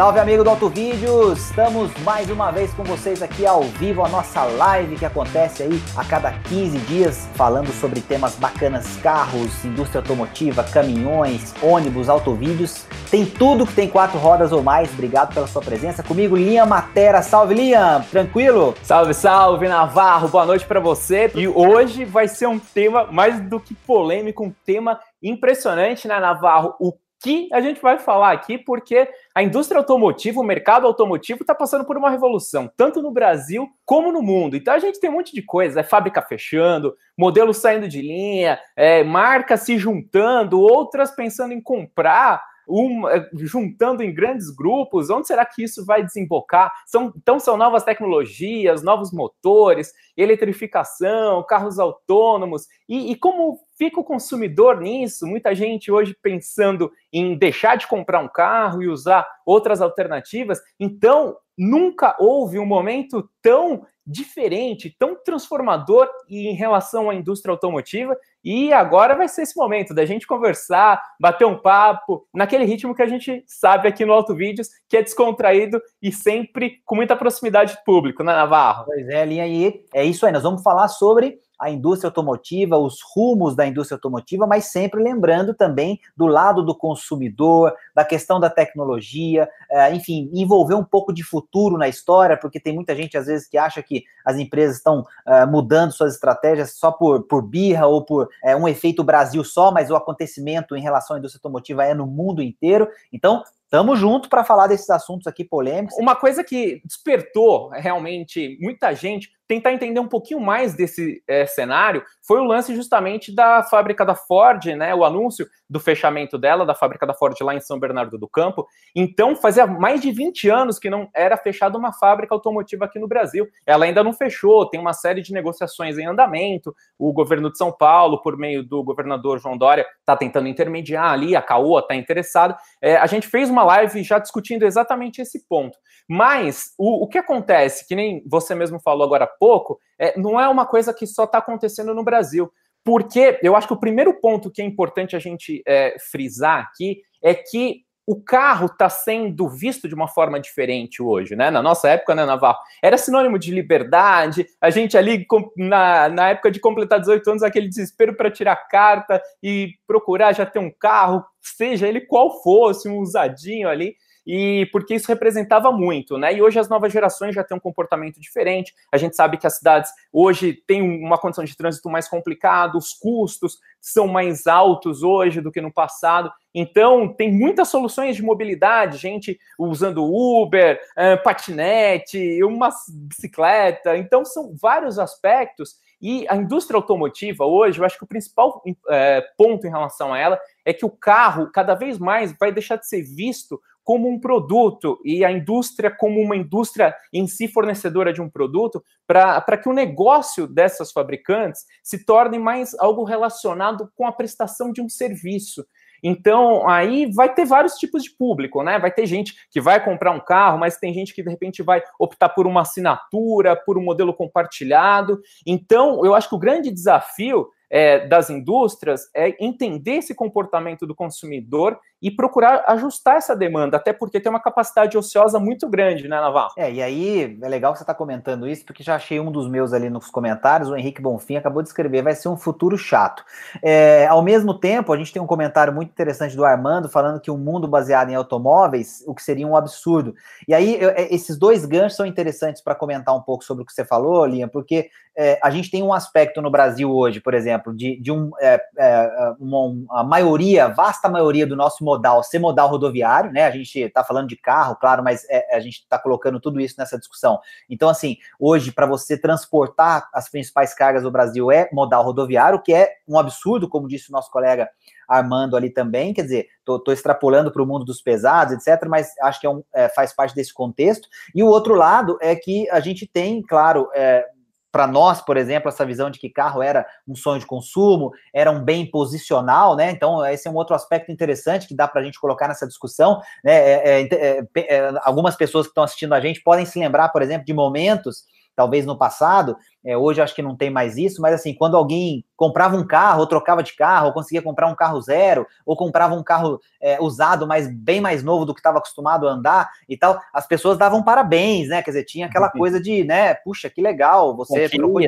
Salve amigo do Auto Vídeos, estamos mais uma vez com vocês aqui ao vivo, a nossa live que acontece aí a cada 15 dias, falando sobre temas bacanas, carros, indústria automotiva, caminhões, ônibus, autovídeos, tem tudo que tem quatro rodas ou mais, obrigado pela sua presença, comigo Liam Matera, salve Liam, tranquilo? Salve, salve Navarro, boa noite para você, e hoje vai ser um tema mais do que polêmico, um tema impressionante, né Navarro, o que a gente vai falar aqui, porque a indústria automotiva, o mercado automotivo está passando por uma revolução, tanto no Brasil como no mundo. Então a gente tem um monte de coisa, é fábrica fechando, modelos saindo de linha, é, marcas se juntando, outras pensando em comprar um, é, juntando em grandes grupos, onde será que isso vai desembocar? São, então, são novas tecnologias, novos motores, eletrificação, carros autônomos, e, e como fica o consumidor nisso? Muita gente hoje pensando em deixar de comprar um carro e usar outras alternativas. Então, nunca houve um momento tão diferente, tão transformador em relação à indústria automotiva. E agora vai ser esse momento da gente conversar, bater um papo, naquele ritmo que a gente sabe aqui no Auto Vídeos, que é descontraído e sempre com muita proximidade do público, né, Navarro? Pois é, linha aí. É isso aí, nós vamos falar sobre a indústria automotiva, os rumos da indústria automotiva, mas sempre lembrando também do lado do consumidor, da questão da tecnologia, é, enfim, envolver um pouco de futuro na história, porque tem muita gente às vezes que acha que as empresas estão é, mudando suas estratégias só por, por birra ou por é, um efeito Brasil só, mas o acontecimento em relação à indústria automotiva é no mundo inteiro. Então, Tamo junto para falar desses assuntos aqui polêmicos. Uma coisa que despertou realmente muita gente tentar entender um pouquinho mais desse é, cenário foi o lance justamente da fábrica da Ford, né? O anúncio do fechamento dela, da fábrica da Ford lá em São Bernardo do Campo. Então, fazia mais de 20 anos que não era fechada uma fábrica automotiva aqui no Brasil. Ela ainda não fechou, tem uma série de negociações em andamento. O governo de São Paulo, por meio do governador João Dória, está tentando intermediar ali, a Caoa está interessada. É, a gente fez uma live já discutindo exatamente esse ponto. Mas o, o que acontece, que nem você mesmo falou agora pouco, é, não é uma coisa que só está acontecendo no Brasil. Porque eu acho que o primeiro ponto que é importante a gente é, frisar aqui é que o carro está sendo visto de uma forma diferente hoje, né? Na nossa época, né, Navarro? Era sinônimo de liberdade, a gente ali, na, na época de completar 18 anos, aquele desespero para tirar carta e procurar já ter um carro, seja ele qual fosse, um usadinho ali e porque isso representava muito, né? E hoje as novas gerações já têm um comportamento diferente. A gente sabe que as cidades hoje têm uma condição de trânsito mais complicada, os custos são mais altos hoje do que no passado. Então, tem muitas soluções de mobilidade, gente usando Uber, patinete, uma bicicleta. Então, são vários aspectos. E a indústria automotiva hoje, eu acho que o principal é, ponto em relação a ela é que o carro, cada vez mais, vai deixar de ser visto como um produto e a indústria como uma indústria em si fornecedora de um produto, para que o negócio dessas fabricantes se torne mais algo relacionado com a prestação de um serviço. Então, aí vai ter vários tipos de público, né? Vai ter gente que vai comprar um carro, mas tem gente que de repente vai optar por uma assinatura, por um modelo compartilhado. Então, eu acho que o grande desafio é, das indústrias é entender esse comportamento do consumidor e procurar ajustar essa demanda, até porque tem uma capacidade ociosa muito grande, né, Navarro? É, e aí é legal que você está comentando isso, porque já achei um dos meus ali nos comentários, o Henrique Bonfim acabou de escrever, vai ser um futuro chato. É, ao mesmo tempo, a gente tem um comentário muito interessante do Armando falando que um mundo baseado em automóveis, o que seria um absurdo. E aí, eu, é, esses dois ganchos são interessantes para comentar um pouco sobre o que você falou, Liam, porque é, a gente tem um aspecto no Brasil hoje, por exemplo, de, de um, é, é, uma, uma maioria, vasta maioria do nosso modal ser modal rodoviário, né? A gente está falando de carro, claro, mas é, a gente está colocando tudo isso nessa discussão. Então, assim, hoje, para você transportar as principais cargas do Brasil é modal rodoviário, que é um absurdo, como disse o nosso colega Armando ali também, quer dizer, tô, extrapolando para o mundo dos pesados, etc., mas acho que é um, é, faz parte desse contexto. E o outro lado é que a gente tem, claro, é, para nós, por exemplo, essa visão de que carro era um sonho de consumo, era um bem posicional, né? Então, esse é um outro aspecto interessante que dá para a gente colocar nessa discussão. Né? É, é, é, é, algumas pessoas que estão assistindo a gente podem se lembrar, por exemplo, de momentos talvez no passado, é, hoje acho que não tem mais isso, mas assim, quando alguém comprava um carro, ou trocava de carro, ou conseguia comprar um carro zero, ou comprava um carro é, usado, mas bem mais novo do que estava acostumado a andar e tal, as pessoas davam parabéns, né? Quer dizer, tinha aquela uhum. coisa de, né, puxa, que legal, você trocou,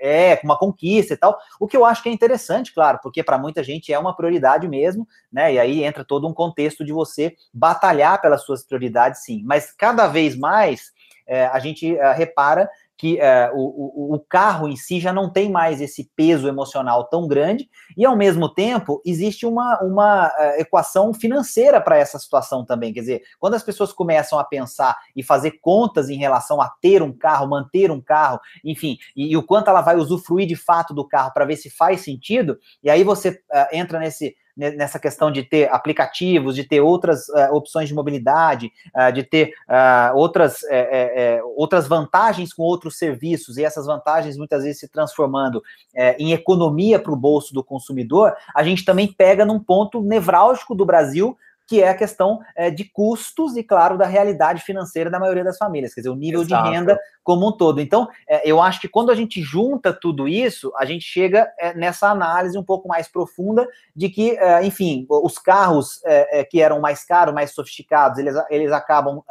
é, uma conquista e tal. O que eu acho que é interessante, claro, porque para muita gente é uma prioridade mesmo, né? E aí entra todo um contexto de você batalhar pelas suas prioridades, sim. Mas cada vez mais é, a gente é, repara que é, o, o, carro em si já não tem mais esse peso emocional tão grande, e ao mesmo tempo existe uma, uma uh, equação financeira para essa situação também. Quer dizer, quando as pessoas começam a pensar e fazer contas em relação a ter um carro, manter um carro, enfim, e, e o quanto ela vai usufruir de fato do carro para ver se faz sentido, e aí você uh, entra nesse nessa questão de ter aplicativos, de ter outras uh, opções de mobilidade, uh, de ter uh, outras, outras vantagens com outros serviços, e essas vantagens muitas vezes se transformando em economia para o bolso do consumidor, a gente também pega num ponto nevrálgico do Brasil, que é a questão é, de custos e, claro, da realidade financeira da maioria das famílias, quer dizer, o nível Exato. de renda como um todo. Então, é, eu acho que quando a gente junta tudo isso, a gente chega é, nessa análise um pouco mais profunda de que, é, enfim, os carros é, é, que eram mais caros, mais sofisticados, eles, eles acabam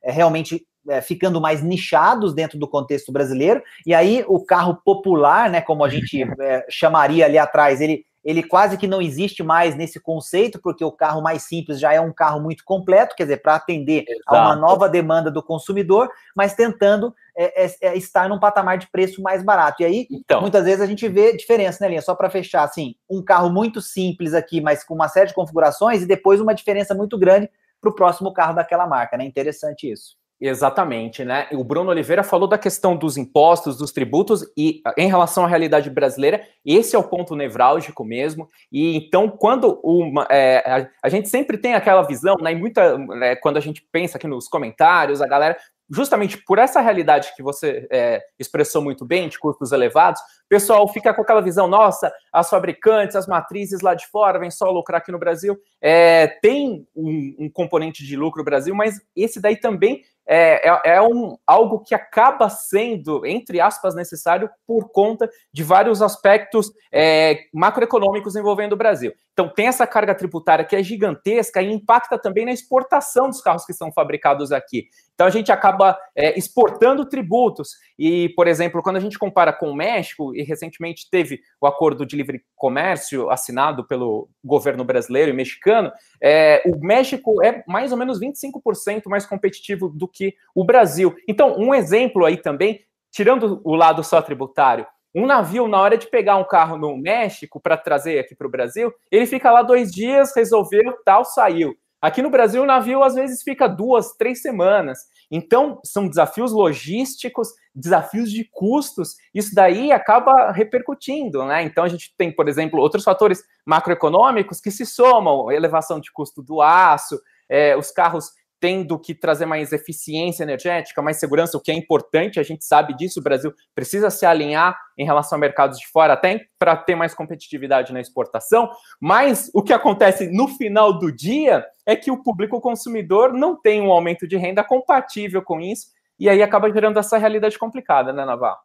realmente é, ficando mais nichados dentro do contexto brasileiro, e aí o carro popular, né, como a gente é, chamaria ali atrás, ele ele quase que não existe mais nesse conceito, porque o carro mais simples já é um carro muito completo, quer dizer, para atender Exato. a uma nova demanda do consumidor, mas tentando é, é, é, estar num patamar de preço mais barato. E aí, então. muitas vezes a gente vê diferença, né, Linha? Só para fechar, assim, um carro muito simples aqui, mas com uma série de configurações, e depois uma diferença muito grande para o próximo carro daquela marca, né? Interessante isso. Exatamente, né? O Bruno Oliveira falou da questão dos impostos, dos tributos, e em relação à realidade brasileira, esse é o ponto nevrálgico mesmo. E então, quando uma, é, a, a, gente sempre tem aquela visão, né? muita, né, quando a gente pensa aqui nos comentários, a galera, justamente por essa realidade que você é, expressou muito bem, de custos elevados, o pessoal fica com aquela visão, nossa, as fabricantes, as matrizes lá de fora, vem só lucrar aqui no Brasil. É, tem um, um componente de lucro no Brasil, mas esse daí também é, é, é, um, algo que acaba sendo, entre aspas, necessário por conta de vários aspectos é, macroeconômicos envolvendo o Brasil. Então, tem essa carga tributária que é gigantesca e impacta também na exportação dos carros que são fabricados aqui. Então, a gente acaba é, exportando tributos. E, por exemplo, quando a gente compara com o México, e recentemente teve o acordo de livre comércio assinado pelo governo brasileiro e mexicano, é, o México é mais ou menos 25% mais competitivo do que o Brasil. Então, um exemplo aí também, tirando o lado só tributário, um navio, na hora de pegar um carro no México para trazer aqui para o Brasil, ele fica lá dois dias, resolveu, tal, saiu. Aqui no Brasil, o navio às vezes fica duas, três semanas. Então, são desafios logísticos, desafios de custos, isso daí acaba repercutindo, né? Então, a gente tem, por exemplo, outros fatores macroeconômicos que se somam, elevação de custo do aço, é, os carros tendo que trazer mais eficiência energética, mais segurança, o que é importante, a gente sabe disso, o Brasil precisa se alinhar em relação a mercados de fora, até para ter mais competitividade na exportação, mas o que acontece no final do dia é que o público consumidor não tem um aumento de renda compatível com isso, e aí acaba gerando essa realidade complicada, né, Navarro?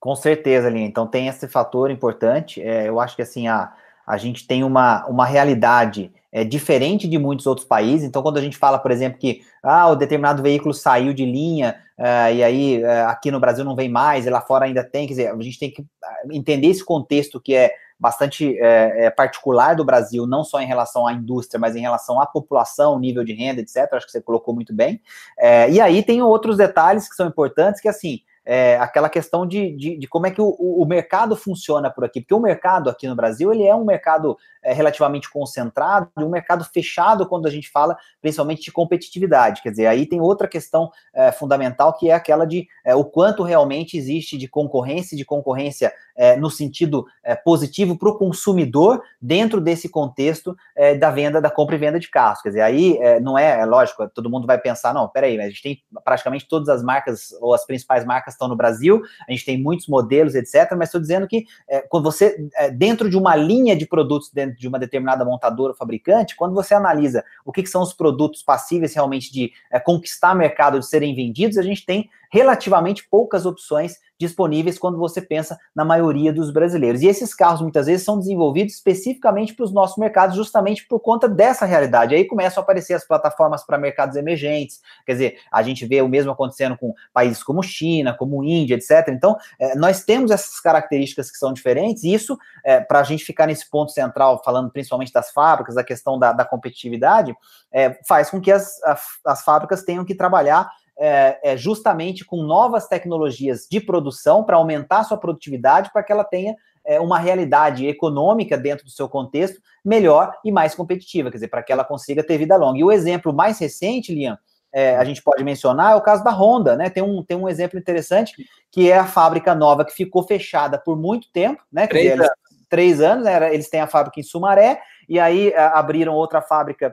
Com certeza, Linha. Então tem esse fator importante. É, eu acho que assim, a, a gente tem uma, uma realidade é diferente de muitos outros países. Então, quando a gente fala, por exemplo, que ah, o determinado veículo saiu de linha uh, e aí uh, aqui no Brasil não vem mais, e lá fora ainda tem, quer dizer, a gente tem que ah, entender esse contexto que é bastante é, é, particular do Brasil, não só em relação à indústria, mas em relação à população, nível de renda, etc. Acho que você colocou muito bem. É, e aí tem outros detalhes que são importantes, que assim, é, aquela questão de, de, de, como é que o, o, mercado funciona por aqui, porque o mercado aqui no Brasil ele é um mercado é, relativamente concentrado, um mercado fechado quando a gente fala principalmente de competitividade, quer dizer, aí tem outra questão é, fundamental que é aquela de é, o quanto realmente existe de concorrência, de concorrência é, no sentido é, positivo para o consumidor dentro desse contexto da venda, da compra e venda de carros, quer dizer, aí não é, lógico, todo mundo vai pensar, não, peraí, a gente tem praticamente todas as marcas ou as principais marcas estão no Brasil, a gente tem muitos modelos, etc. Mas estou dizendo que é, quando você, é, dentro de uma linha de produtos, dentro de uma determinada montadora ou fabricante, quando você analisa o que, que são os produtos passíveis realmente de é, conquistar mercado, de serem vendidos, a gente tem relativamente poucas opções disponíveis quando você pensa na maioria dos brasileiros. E esses carros muitas vezes são desenvolvidos especificamente para os nossos mercados, justamente por conta dessa realidade. Aí começam a aparecer as plataformas para mercados emergentes, quer dizer, a gente vê o mesmo acontecendo com países como China, como Índia, etc. Então, é, nós temos essas características que são diferentes, e isso, é, para a gente ficar nesse ponto central, falando principalmente das fábricas, da questão da, da competitividade, é, faz com que as, as fábricas tenham que trabalhar é, é, justamente com novas tecnologias de produção para aumentar a sua produtividade, para que ela tenha é, uma realidade econômica dentro do seu contexto melhor e mais competitiva, quer dizer, para que ela consiga ter vida longa. E o exemplo mais recente, Liam, é, a gente pode mencionar é o caso da Honda, né? Tem um, tem um exemplo interessante que é a fábrica nova que ficou fechada por muito tempo, né? Três, dizer, eles, três anos, né? Eles têm a fábrica em Sumaré, e aí é, abriram outra fábrica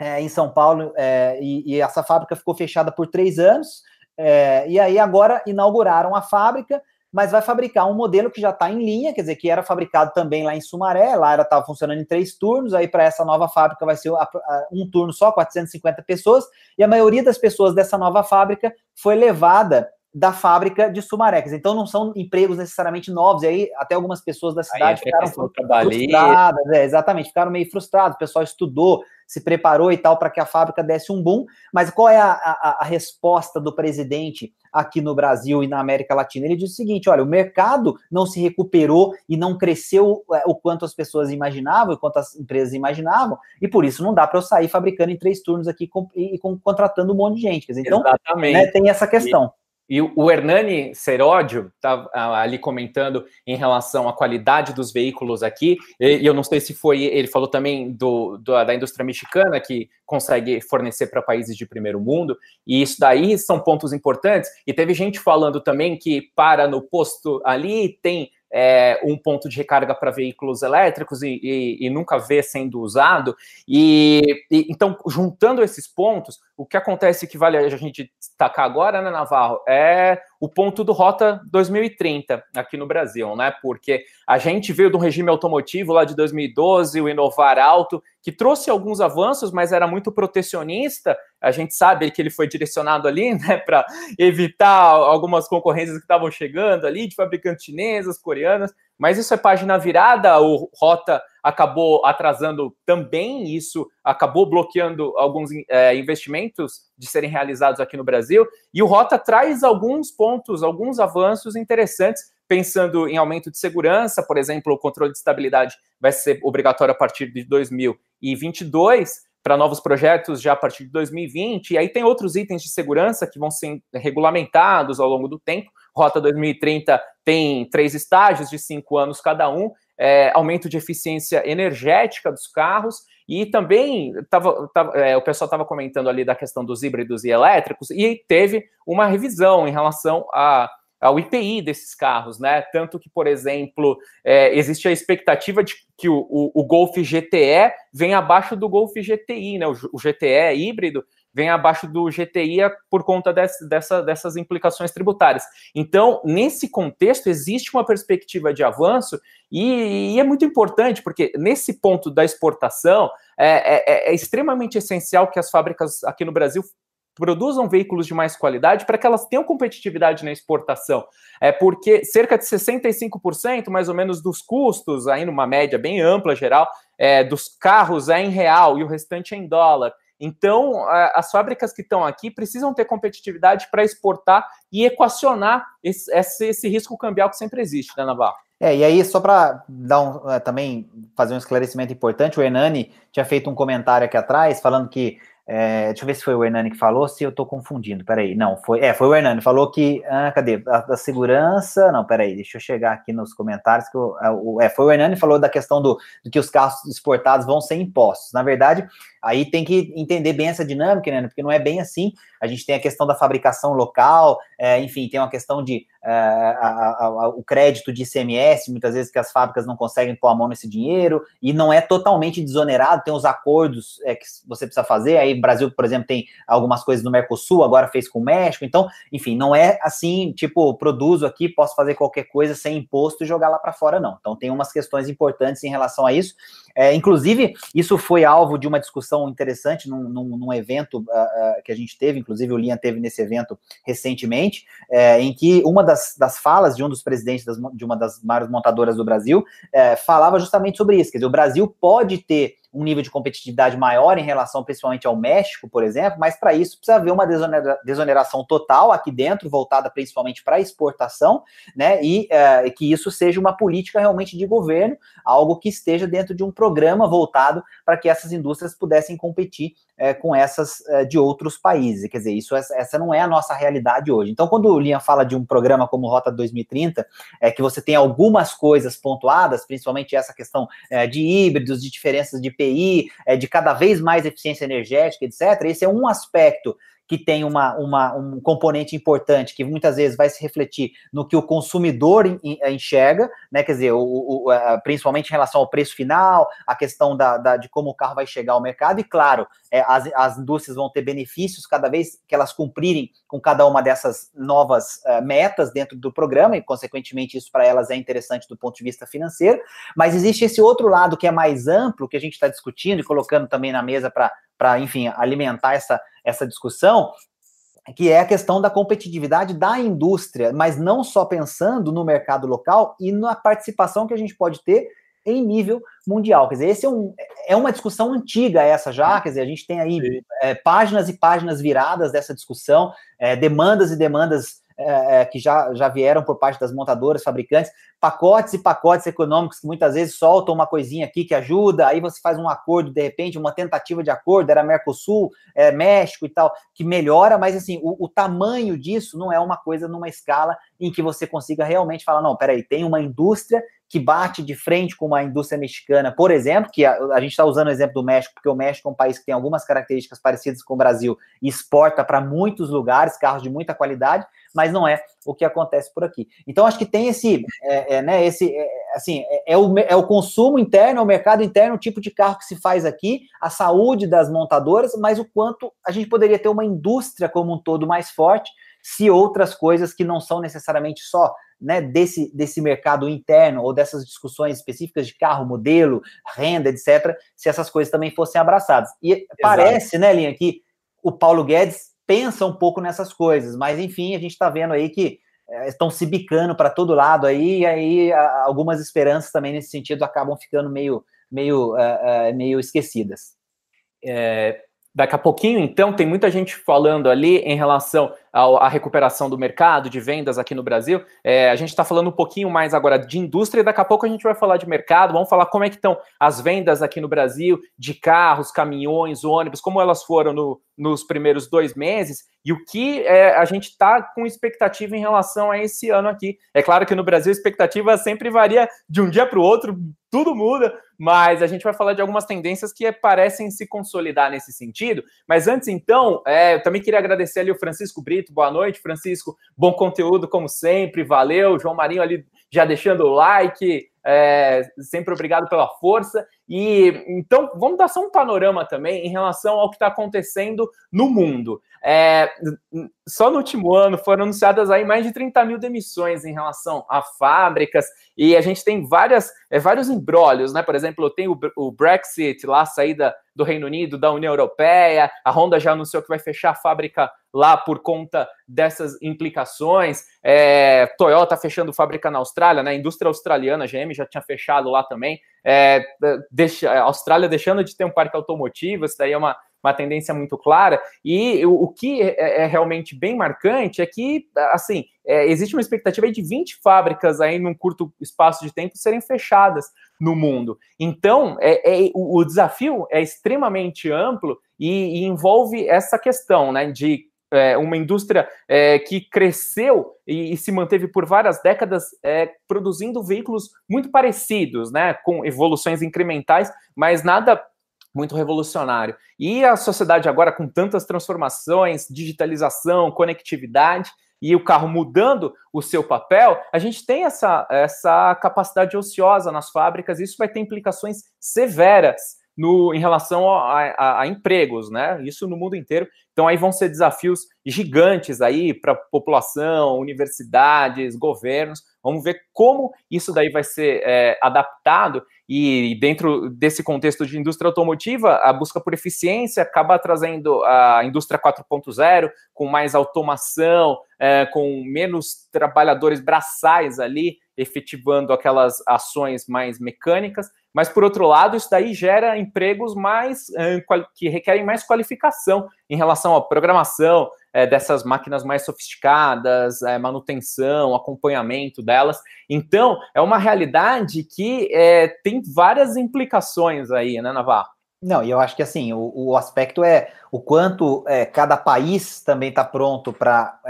é, em São Paulo, é, e, e, essa fábrica ficou fechada por três anos, é, e aí agora inauguraram a fábrica, mas vai fabricar um modelo que já está em linha, quer dizer, que era fabricado também lá em Sumaré, lá era estava funcionando em três turnos, aí para essa nova fábrica vai ser um turno só, 450 pessoas, e a maioria das pessoas dessa nova fábrica foi levada da fábrica de Sumaré. Então não são empregos necessariamente novos, e aí até algumas pessoas da cidade ficaram frustradas, é, exatamente, ficaram meio frustrados, o pessoal estudou, se preparou e tal para que a fábrica desse um boom, mas qual é a, a, a, resposta do presidente aqui no Brasil e na América Latina? Ele diz o seguinte: olha, o mercado não se recuperou e não cresceu é, o quanto as pessoas imaginavam, o quanto as empresas imaginavam, e por isso não dá para eu sair fabricando em três turnos aqui e, contratando um monte de gente. Dizer, então, né, tem essa questão. E o Hernani Seródio está ali comentando em relação à qualidade dos veículos aqui, e eu não sei se foi, ele falou também do, do da indústria mexicana, que consegue fornecer para países de primeiro mundo, e isso daí são pontos importantes. E teve gente falando também que para no posto ali, tem é, um ponto de recarga para veículos elétricos e, e, e, nunca vê sendo usado. E, e, então, juntando esses pontos, o que acontece que vale a gente destacar agora, né, Navarro, é o ponto do Rota 2030 aqui no Brasil, né? Porque a gente veio do regime automotivo lá de 2012, o Inovar Alto, que trouxe alguns avanços, mas era muito protecionista. A gente sabe que ele foi direcionado ali, né, para evitar algumas concorrências que estavam chegando ali, de fabricantes chinesas, coreanas. Mas isso é página virada, o Rota acabou atrasando também, isso? Acabou bloqueando alguns é, investimentos de serem realizados aqui no Brasil. E o Rota traz alguns pontos, alguns avanços interessantes, pensando em aumento de segurança, por exemplo, o controle de estabilidade vai ser obrigatório a partir de 2022 para novos projetos já a partir de 2020, e aí tem outros itens de segurança que vão ser regulamentados ao longo do tempo. Rota 2030 tem três estágios de cinco anos cada um, é, aumento de eficiência energética dos carros, e também tava, tava é, o pessoal estava comentando ali da questão dos híbridos e elétricos, e teve uma revisão em relação a ao IPI desses carros, né? Tanto que, por exemplo, é, existe a expectativa de que o, o, o, Golf GTE venha abaixo do Golf GTI, né? O, o GTE híbrido vem abaixo do GTI por conta desse, dessa, dessas implicações tributárias. Então, nesse contexto, existe uma perspectiva de avanço e, e é muito importante, porque nesse ponto da exportação, é, é, é extremamente essencial que as fábricas aqui no Brasil produzam veículos de mais qualidade para que elas tenham competitividade na exportação. É porque cerca de 65% mais ou menos dos custos, aí numa média bem ampla geral, é, dos carros é em real e o restante é em dólar. Então, as fábricas que estão aqui precisam ter competitividade para exportar e equacionar esse, esse, esse, risco cambial que sempre existe, né, Navarro? É, e aí, só para dar um, também fazer um esclarecimento importante, o Hernani tinha feito um comentário aqui atrás falando que é, deixa eu ver se foi o Hernani que falou, se eu estou confundindo. Peraí, não, foi, é, foi o Hernani, falou que. Ah, cadê? A, da segurança. Não, peraí, deixa eu chegar aqui nos comentários. Que eu, é, foi o Hernani que falou da questão do, do que os carros exportados vão ser impostos. Na verdade, Aí tem que entender bem essa dinâmica, né? Porque não é bem assim. A gente tem a questão da fabricação local, é, enfim, tem uma questão de é, a, a, a, o crédito de ICMS, muitas vezes que as fábricas não conseguem pôr a mão nesse dinheiro, e não é totalmente desonerado, tem os acordos é, que você precisa fazer. Aí, Brasil, por exemplo, tem algumas coisas no Mercosul, agora fez com o México, então, enfim, não é assim, tipo, produzo aqui, posso fazer qualquer coisa sem imposto e jogar lá para fora, não. Então, tem umas questões importantes em relação a isso. É, inclusive, isso foi alvo de uma discussão interessante num, num, num evento uh, que a gente teve, inclusive o Linha teve nesse evento recentemente, é, em que uma das, das falas de um dos presidentes das, de uma das maiores montadoras do Brasil é, falava justamente sobre isso. Quer dizer, o Brasil pode ter um nível de competitividade maior em relação principalmente ao México, por exemplo, mas para isso precisa haver uma desoneração total aqui dentro, voltada principalmente para exportação, né? E é, que isso seja uma política realmente de governo, algo que esteja dentro de um programa voltado para que essas indústrias pudessem competir é, com essas é, de outros países. Quer dizer, isso essa não é a nossa realidade hoje. Então, quando o Lian fala de um programa como Rota 2030, é que você tem algumas coisas pontuadas, principalmente essa questão de híbridos, de diferenças de IPI, é, de cada vez mais eficiência energética, etc. Esse é um aspecto que tem uma, uma, um componente importante que muitas vezes vai se refletir no que o consumidor enxerga, né? Quer dizer, o, o, principalmente em relação ao preço final, a questão da, da, de como o carro vai chegar ao mercado, e claro, é, as, as indústrias vão ter benefícios cada vez que elas cumprirem com cada uma dessas novas uh, metas dentro do programa, e consequentemente isso para elas é interessante do ponto de vista financeiro, mas existe esse outro lado que é mais amplo, que a gente está discutindo e colocando também na mesa para para, enfim, alimentar essa, essa discussão, que é a questão da competitividade da indústria, mas não só pensando no mercado local e na participação que a gente pode ter em nível mundial. Quer dizer, esse é, um, é uma discussão antiga essa já, quer dizer, a gente tem aí é, páginas e páginas viradas dessa discussão, é, demandas e demandas é, é, que já, já vieram por parte das montadoras, fabricantes, pacotes e pacotes econômicos que muitas vezes soltam uma coisinha aqui que ajuda, aí você faz um acordo, de repente, uma tentativa de acordo, era Mercosul, é, México e tal, que melhora, mas assim, o, o tamanho disso não é uma coisa numa escala em que você consiga realmente falar, não, peraí, tem uma indústria que bate de frente com uma indústria mexicana, por exemplo, que a, a gente está usando o exemplo do México, porque o México é um país que tem algumas características parecidas com o Brasil e exporta para muitos lugares carros de muita qualidade, mas não é o que acontece por aqui. Então, acho que tem esse, é, é, né, esse, é, assim, é, é, o, é o consumo interno, é o mercado interno, o tipo de carro que se faz aqui, a saúde das montadoras, mas o quanto a gente poderia ter uma indústria como um todo mais forte, se outras coisas que não são necessariamente só né, desse, desse mercado interno ou dessas discussões específicas de carro, modelo, renda, etc., se essas coisas também fossem abraçadas. E Exato. parece, né, Linha, que o Paulo Guedes pensa um pouco nessas coisas, mas enfim, a gente está vendo aí que é, estão se bicando para todo lado aí, e aí a, algumas esperanças também nesse sentido acabam ficando meio, meio, uh, uh, meio esquecidas. É, daqui a pouquinho, então, tem muita gente falando ali em relação à recuperação do mercado, de vendas aqui no Brasil. É, a gente está falando um pouquinho mais agora de indústria, e daqui a pouco a gente vai falar de mercado, vamos falar como é que estão as vendas aqui no Brasil, de carros, caminhões, ônibus, como elas foram no, nos primeiros dois meses, e o que é, a gente está com expectativa em relação a esse ano aqui. É claro que no Brasil a expectativa sempre varia de um dia para o outro, tudo muda, mas a gente vai falar de algumas tendências que parecem se consolidar nesse sentido. Mas antes, então, é, eu também queria agradecer ali o Francisco Brito. Boa noite, Francisco. Bom conteúdo, como sempre. Valeu. João Marinho ali já deixando o like. É, sempre obrigado pela força. E então vamos dar só um panorama também em relação ao que está acontecendo no mundo. É, só no último ano foram anunciadas aí mais de 30 mil demissões em relação a fábricas, e a gente tem várias, é, vários embrólios, né? Por exemplo, tem o, o Brexit lá, a saída do Reino Unido, da União Europeia, a Honda já anunciou que vai fechar a fábrica lá por conta dessas implicações. É, Toyota fechando fábrica na Austrália, né? A indústria australiana, a GM já tinha fechado lá também. É, deixa, a Austrália deixando de ter um parque automotivo, isso daí é uma, uma tendência muito clara. E o, o que é, é, realmente bem marcante é que, assim, é, existe uma expectativa de 20 fábricas aí num curto espaço de tempo serem fechadas no mundo. Então, é, é o, o, desafio é extremamente amplo e, e envolve essa questão, né, de é, uma indústria é, que cresceu e, e, se manteve por várias décadas é, produzindo veículos muito parecidos, né, com evoluções incrementais, mas nada muito revolucionário. E a sociedade agora com tantas transformações, digitalização, conectividade e o carro mudando o seu papel, a gente tem essa, essa capacidade ociosa nas fábricas, e isso vai ter implicações severas no, em relação a, a, a, empregos, né? Isso no mundo inteiro. Então aí vão ser desafios gigantes aí para população, universidades, governos. Vamos ver como isso daí vai ser é, adaptado e dentro desse contexto de indústria automotiva, a busca por eficiência acaba trazendo a indústria 4.0 com mais automação, é, com menos trabalhadores braçais ali efetivando aquelas ações mais mecânicas, mas por outro lado, isso daí gera empregos mais que requerem mais qualificação em relação à programação é, dessas máquinas mais sofisticadas, é, manutenção, acompanhamento delas. Então, é uma realidade que é, tem várias implicações aí, né, Navarro? Não, e eu acho que assim, o, o aspecto é o quanto cada país também está pronto para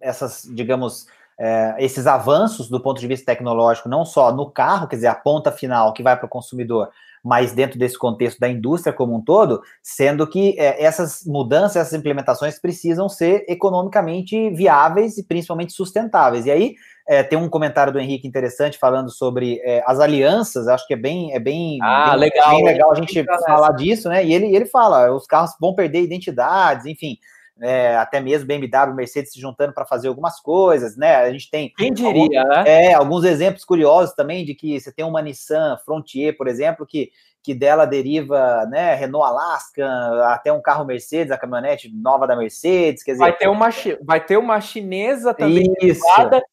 essas, digamos, é, esses avanços do ponto de vista tecnológico, não só no carro, quer dizer, a ponta final que vai para o consumidor, mas dentro desse contexto da indústria como um todo, sendo que é, essas mudanças, essas implementações precisam ser economicamente viáveis e principalmente sustentáveis. E aí é, tem um comentário do Henrique interessante falando sobre é, as alianças, acho que é bem, é bem, ah, bem, legal, bem legal a gente falar disso, né? E ele, ele fala, os carros vão perder identidades, enfim é, até mesmo BMW, Mercedes se juntando para fazer algumas coisas, né? A gente tem. Quem diria, alguns, né? É, alguns exemplos curiosos também de que você tem uma Nissan Frontier, por exemplo, que, que dela deriva, né, Renault Alaska, até um carro Mercedes, a caminhonete nova da Mercedes, quer dizer. Vai ter uma, vai ter uma chinesa também Isso.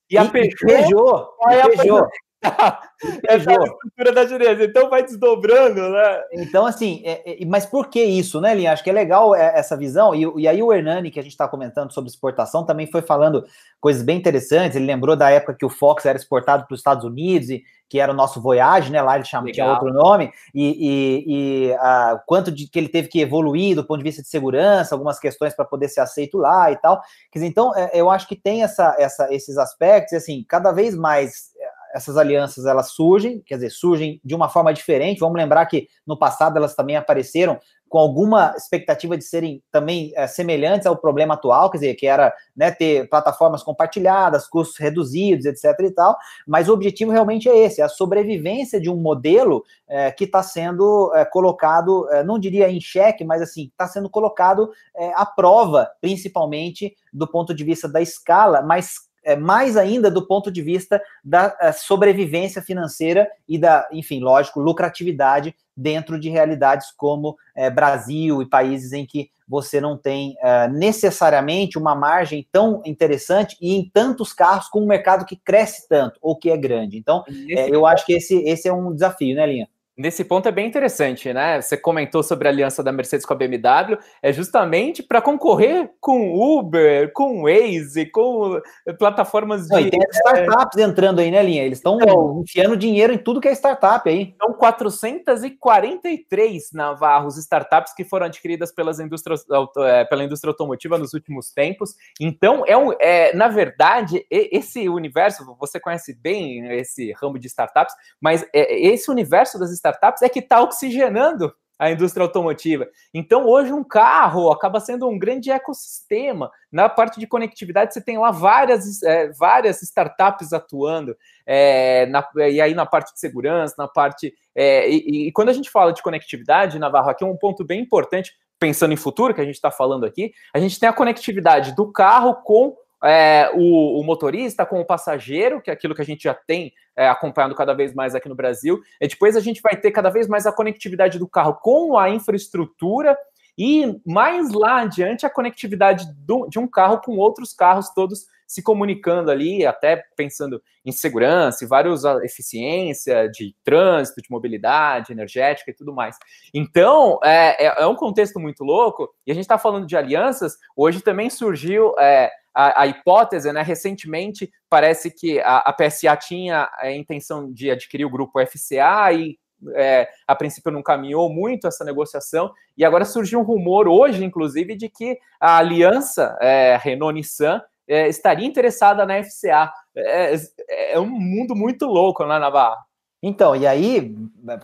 e a Peugeot. Peugeot, e Peugeot. Essa é a estrutura da gerência, então vai desdobrando, né? Então, assim, é, é, mas por que isso, né, Linha? Acho que é legal é, essa visão, e, e aí o Hernani, que a gente está comentando sobre exportação, também foi falando coisas bem interessantes, ele lembrou da época que o Fox era exportado para os Estados Unidos, e que era o nosso Voyage, né, lá ele chama, tinha outro nome, e, e, e a, quanto de que ele teve que evoluir do ponto de vista de segurança, algumas questões para poder ser aceito lá e tal, quer dizer, então, é, eu acho que tem essa, essa, esses aspectos, e assim, cada vez mais essas alianças elas surgem, quer dizer, surgem de uma forma diferente. Vamos lembrar que no passado elas também apareceram com alguma expectativa de serem também é, semelhantes ao problema atual, quer dizer, que era né, ter plataformas compartilhadas, custos reduzidos, etc. e tal, mas o objetivo realmente é esse, é a sobrevivência de um modelo é, que está sendo é, colocado, não diria em xeque, mas assim, está sendo colocado à prova, principalmente do ponto de vista da escala, mas é, mais ainda do ponto de vista da é, sobrevivência financeira e da, enfim, lógico, lucratividade dentro de realidades como é, Brasil e países em que você não tem é, necessariamente uma margem tão interessante e em tantos carros com um mercado que cresce tanto ou que é grande. Então, é, eu acho que esse, esse é um desafio, né, Linha? Nesse ponto é bem interessante, né? Você comentou sobre a aliança da Mercedes com a BMW, é justamente para concorrer com Uber, com Waze, com plataformas de. Não, e tem startups entrando aí, né, Linha? Eles estão então, enfiando dinheiro em tudo que é startup aí. São 443 Navarros startups que foram adquiridas pelas indústrias, é, pela indústria automotiva nos últimos tempos. Então, é, um, é na verdade, esse universo, você conhece bem esse ramo de startups, mas é, esse universo das startups é que está oxigenando a indústria automotiva. Então, hoje, um carro acaba sendo um grande ecossistema. Na parte de conectividade, você tem lá várias, é, várias startups atuando, é, na, e aí na parte de segurança, na parte. É, e, e, quando a gente fala de conectividade, Navarro, aqui é um ponto bem importante, pensando em futuro, que a gente está falando aqui, a gente tem a conectividade do carro com é, o, o, motorista com o passageiro, que é aquilo que a gente já tem é, acompanhado cada vez mais aqui no Brasil. E depois a gente vai ter cada vez mais a conectividade do carro com a infraestrutura e mais lá adiante a conectividade do, de um carro com outros carros todos se comunicando ali, até pensando em segurança e vários eficiência de trânsito, de mobilidade energética e tudo mais. Então, é, é, é um contexto muito louco, e a gente está falando de alianças, hoje também surgiu é, a, a, hipótese, né? Recentemente parece que a, a, PSA tinha a intenção de adquirir o grupo FCA e é, a princípio não caminhou muito essa negociação, e agora surgiu um rumor hoje, inclusive, de que a aliança é, Renault-Nissan é, estaria interessada na FCA. É, é, um mundo muito louco, né, Navarro? Então, e aí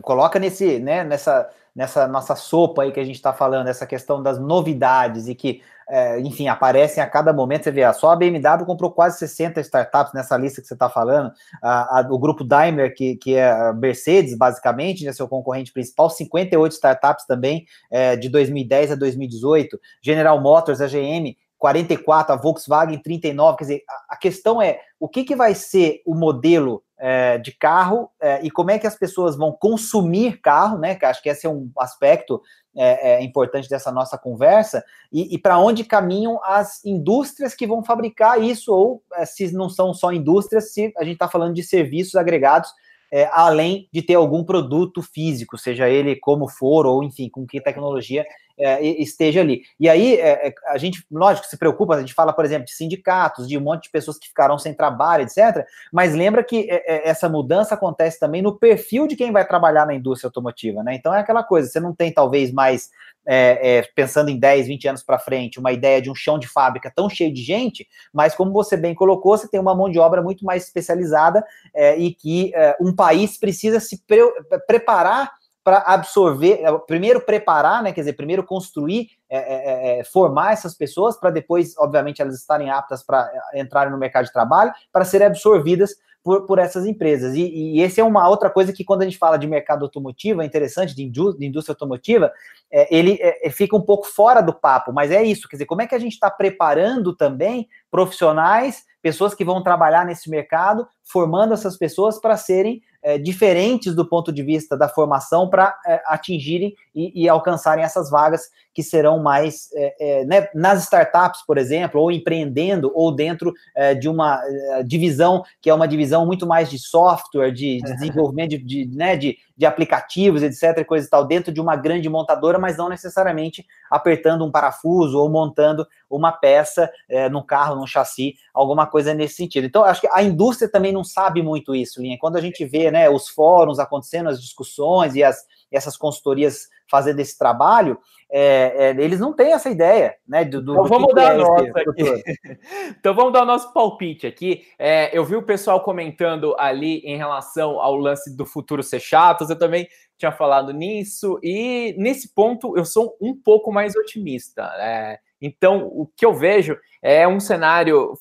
coloca nesse, né, nessa nessa nossa sopa aí que a gente está falando, essa questão das novidades e que, é, enfim, aparecem a cada momento. Você vê, só a BMW comprou quase 60 startups nessa lista que você está falando. A, a, o grupo Daimler, que, que é Mercedes, basicamente, é seu concorrente principal, 58 startups também, é, de 2010 a 2018. General Motors, a GM, 44, a Volkswagen 39. Quer dizer, a, a questão é o que, que vai ser o modelo é, de carro é, e como é que as pessoas vão consumir carro, né? Que acho que esse é um aspecto é, é importante dessa nossa conversa, e, e para onde caminham as indústrias que vão fabricar isso, ou é, se não são só indústrias, se a gente está falando de serviços agregados é, além de ter algum produto físico, seja ele como for, ou enfim, com que tecnologia é, esteja ali. E aí, é, é, a gente, lógico, se preocupa, a gente fala, por exemplo, de sindicatos, de um monte de pessoas que ficaram sem trabalho, etc. Mas lembra que é, é, essa mudança acontece também no perfil de quem vai trabalhar na indústria automotiva, né? Então é aquela coisa, você não tem talvez mais é, é, pensando em 10, 20 anos para frente, uma ideia de um chão de fábrica tão cheio de gente, mas como você bem colocou, você tem uma mão de obra muito mais especializada é, e que um país precisa se pre preparar para absorver, é, primeiro preparar, né, quer dizer, primeiro construir, é, formar essas pessoas para depois, obviamente, elas estarem aptas para entrarem no mercado de trabalho, para serem absorvidas por, por essas empresas. E, e esse é uma outra coisa que, quando a gente fala de mercado automotivo, é interessante, de, indú de indústria automotiva, é, ele é, é, fica um pouco fora do papo, mas é isso, quer dizer, como é que a gente está preparando também profissionais, pessoas que vão trabalhar nesse mercado, formando essas pessoas para serem é, diferentes do ponto de vista da formação para é, atingirem e, e, alcançarem essas vagas que serão mais é, é né, nas startups, por exemplo, ou empreendendo, ou dentro é, de uma é, divisão que é uma divisão muito mais de software, de, de desenvolvimento de, de, né, de, de aplicativos, etc., coisa e tal, dentro de uma grande montadora, mas não necessariamente apertando um parafuso ou montando uma peça é, num carro, num chassi, alguma coisa nesse sentido. Então, acho que a indústria também não sabe muito isso, Linha. Quando a gente vê né, os fóruns acontecendo, as discussões e as, essas consultorias fazendo esse trabalho, é, é, eles não têm essa ideia, né? Do, do então vamos dar é nossa então vamos dar o nosso palpite aqui. É, eu vi o pessoal comentando ali em relação ao lance do futuro ser chatos, eu também tinha falado nisso, e nesse ponto eu sou um pouco mais otimista. É, então, o que eu vejo é um cenário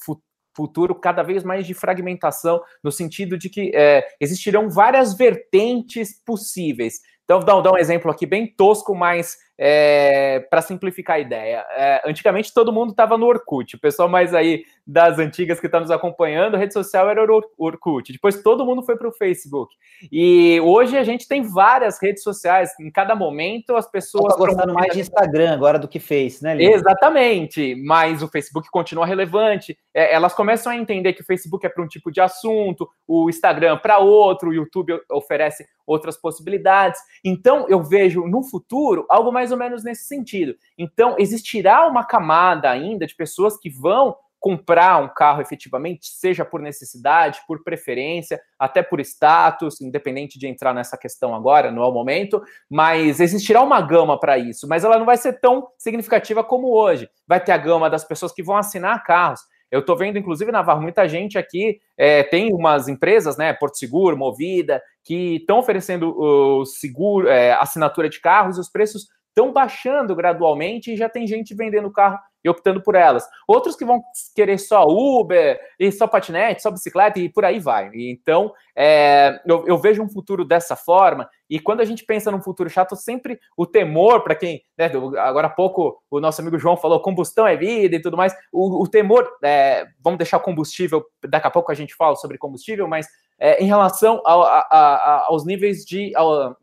futuro cada vez mais de fragmentação, no sentido de que é, existirão várias vertentes possíveis. Então, vou dar um exemplo aqui bem tosco, mas é, para simplificar a ideia. É, antigamente todo mundo estava no Orkut. O pessoal mais aí das antigas que está nos acompanhando, a rede social era o Orkut. Depois todo mundo foi para o Facebook. E hoje a gente tem várias redes sociais. Em cada momento as pessoas. Estão gostando mais de Instagram agora do que Face, né, Lívia? Exatamente. Mas o Facebook continua relevante. É, elas começam a entender que o Facebook é para um tipo de assunto, o Instagram para outro, o YouTube oferece outras possibilidades. Então eu vejo no futuro algo mais ou menos nesse sentido. Então, existirá uma camada ainda de pessoas que vão comprar um carro efetivamente, seja por necessidade, por preferência, até por status, independente de entrar nessa questão agora, não é o momento, mas existirá uma gama para isso, mas ela não vai ser tão significativa como hoje. Vai ter a gama das pessoas que vão assinar carros. Eu estou vendo, inclusive, Navarro, muita gente aqui é, tem umas empresas, né, Porto Seguro, Movida, que estão oferecendo o seguro, é, assinatura de carros e os preços estão baixando gradualmente e já tem gente vendendo carro e optando por elas. Outros que vão querer só Uber, e só patinete, só bicicleta e por aí vai. Então, é, eu, eu, vejo um futuro dessa forma. E quando a gente pensa num futuro chato, sempre o temor para quem. Né, agora há pouco o nosso amigo João falou combustão é vida e tudo mais. O, o temor, é, vamos deixar o combustível, daqui a pouco a gente fala sobre combustível, mas é, em relação ao, a, a, aos níveis de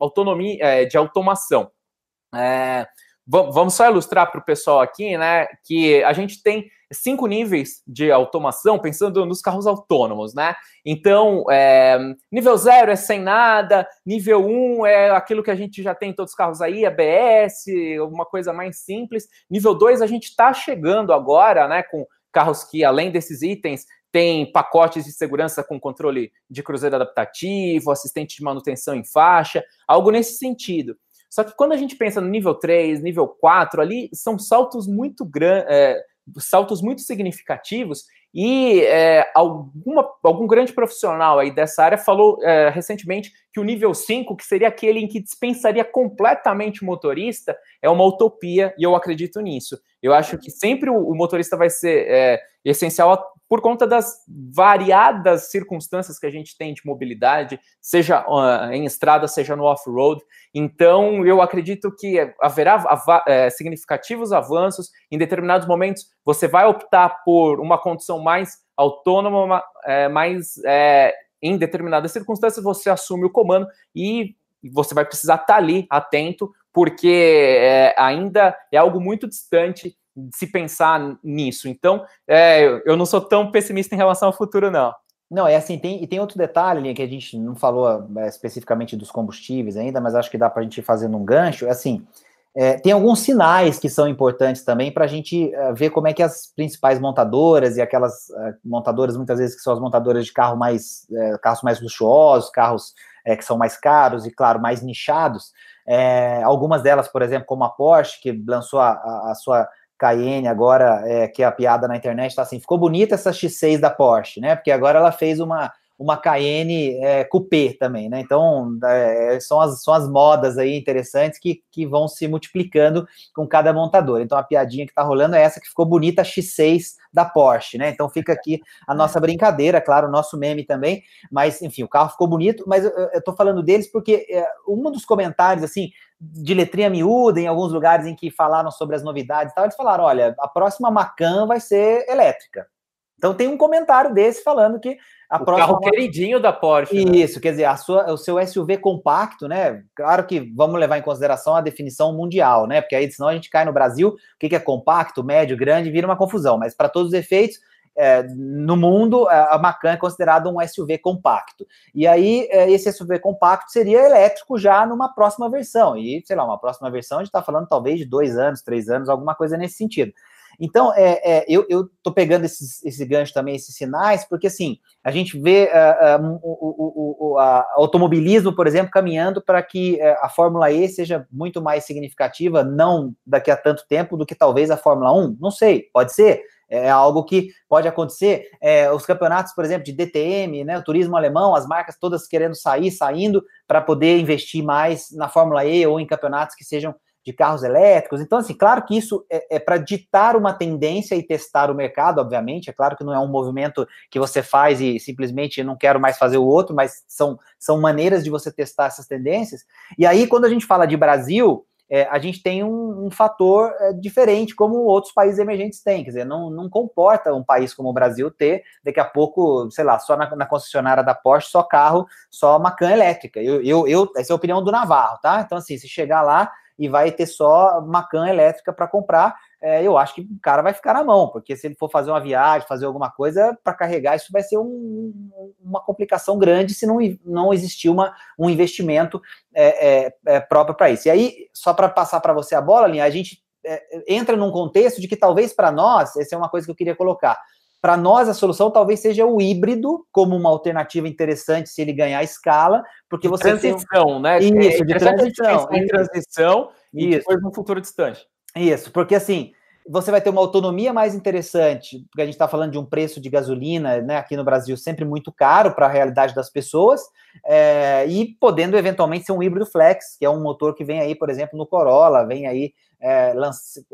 autonomia, é, de automação. É, vamos só ilustrar para o pessoal aqui, né, que a gente tem cinco níveis de automação, pensando nos carros autônomos, né? Então, é, nível zero é sem nada, nível um é aquilo que a gente já tem em todos os carros aí, ABS, uma coisa mais simples. Nível dois a gente está chegando agora, né, com carros que, além desses itens, tem pacotes de segurança com controle de cruzeiro adaptativo, assistente de manutenção em faixa, algo nesse sentido. Só que quando a gente pensa no nível 3, nível 4, ali são saltos muito grandes, é, saltos muito significativos e é, alguma, algum grande profissional aí dessa área falou é, recentemente que o nível 5, que seria aquele em que dispensaria completamente o motorista, é uma utopia e eu acredito nisso. Eu acho que sempre o, o motorista vai ser é, essencial por conta das variadas circunstâncias que a gente tem de mobilidade, seja uh, em estrada, seja no off-road. Então, eu acredito que haverá é, significativos avanços. Em determinados momentos, você vai optar por uma condição mais autônoma, é, mais é, em determinadas circunstâncias, você assume o comando e você vai precisar estar ali atento, porque é, ainda é algo muito distante se pensar nisso. Então, é, eu não sou tão pessimista em relação ao futuro, não. Não, é assim, tem, e tem outro detalhe que a gente não falou é, especificamente dos combustíveis ainda, mas acho que dá para a gente ir fazendo um gancho. É assim, é, tem alguns sinais que são importantes também para a gente é, ver como é que as principais montadoras e aquelas é, montadoras, muitas vezes, que são as montadoras de carro mais, carros mais luxuosos, carros que são mais caros e, claro, mais nichados. algumas delas, por exemplo, como a Porsche, que lançou a, a, a sua Cayenne agora, é, que é a piada na internet, tá assim, ficou bonita essa X6 da Porsche, né? Porque agora ela fez uma, uma Cayenne é, Coupé também, né? Então, é, são, as, são as modas aí interessantes que, que vão se multiplicando com cada montador. Então, a piadinha que tá rolando é essa que ficou bonita, a X6 da Porsche, né? Então, fica aqui a nossa brincadeira, claro, o nosso meme também, mas, enfim, o carro ficou bonito, mas eu, eu tô falando deles porque é, um dos comentários, assim, de letrinha miúda, em alguns lugares em que falaram sobre as novidades e tal, eles falaram: olha, a próxima Macan vai ser elétrica. Então tem um comentário desse falando que a o próxima. Carro queridinho da Porsche. Né? Isso, né? quer dizer, a sua, o seu SUV compacto, né? Claro que vamos levar em consideração a definição mundial, né? Porque aí senão a gente cai no Brasil, o que é compacto, médio, grande, vira uma confusão. Mas para todos os efeitos, é, no mundo, a Macan é considerada um SUV compacto. E aí, é, esse SUV compacto seria elétrico já numa próxima versão. E, sei lá, uma próxima versão, a gente está falando talvez de dois anos, três anos, alguma coisa nesse sentido. Então, é, é, eu, estou pegando esses, esse gancho também, esses sinais, porque assim, a gente vê uh, o, o, o automobilismo, por exemplo, caminhando para que uh, a Fórmula E seja muito mais significativa, não daqui a tanto tempo, do que talvez a Fórmula 1. Não sei, pode ser. É algo que pode acontecer. É, os campeonatos, por exemplo, de DTM, né, o turismo alemão, as marcas todas querendo sair, saindo para poder investir mais na Fórmula E ou em campeonatos que sejam de carros elétricos. Então, assim, claro que isso é, é para ditar uma tendência e testar o mercado, obviamente. É claro que não é um movimento que você faz e simplesmente não quero mais fazer o outro, mas são, são maneiras de você testar essas tendências. E aí, quando a gente fala de Brasil, é, a gente tem um, um fator é, diferente, como outros países emergentes têm. Quer dizer, não, não comporta um país como o Brasil ter, daqui a pouco, sei lá, só na, na concessionária da Porsche, só carro, só Macan elétrica. Eu, eu, eu, essa é a opinião do Navarro, tá? Então, assim, se chegar lá e vai ter só Macan elétrica para comprar, é, eu acho que o cara vai ficar na mão, porque se ele for fazer uma viagem, fazer alguma coisa para carregar, isso vai ser um, uma complicação grande se não, não existir uma, um investimento é, é, é próprio para isso. E aí, só para passar para você a bola, Linha, a gente é, entra num contexto de que talvez para nós, essa é uma coisa que eu queria colocar, para nós, a solução talvez seja o híbrido, como uma alternativa interessante se ele ganhar escala, porque de você transição, tem... né? Isso, é de transição. Em transição e depois num futuro distante. Isso, porque assim, você vai ter uma autonomia mais interessante, porque a gente está falando de um preço de gasolina, né, aqui no Brasil, sempre muito caro para a realidade das pessoas, é, e podendo eventualmente ser um híbrido flex, que é um motor que vem aí, por exemplo, no Corolla, vem aí é,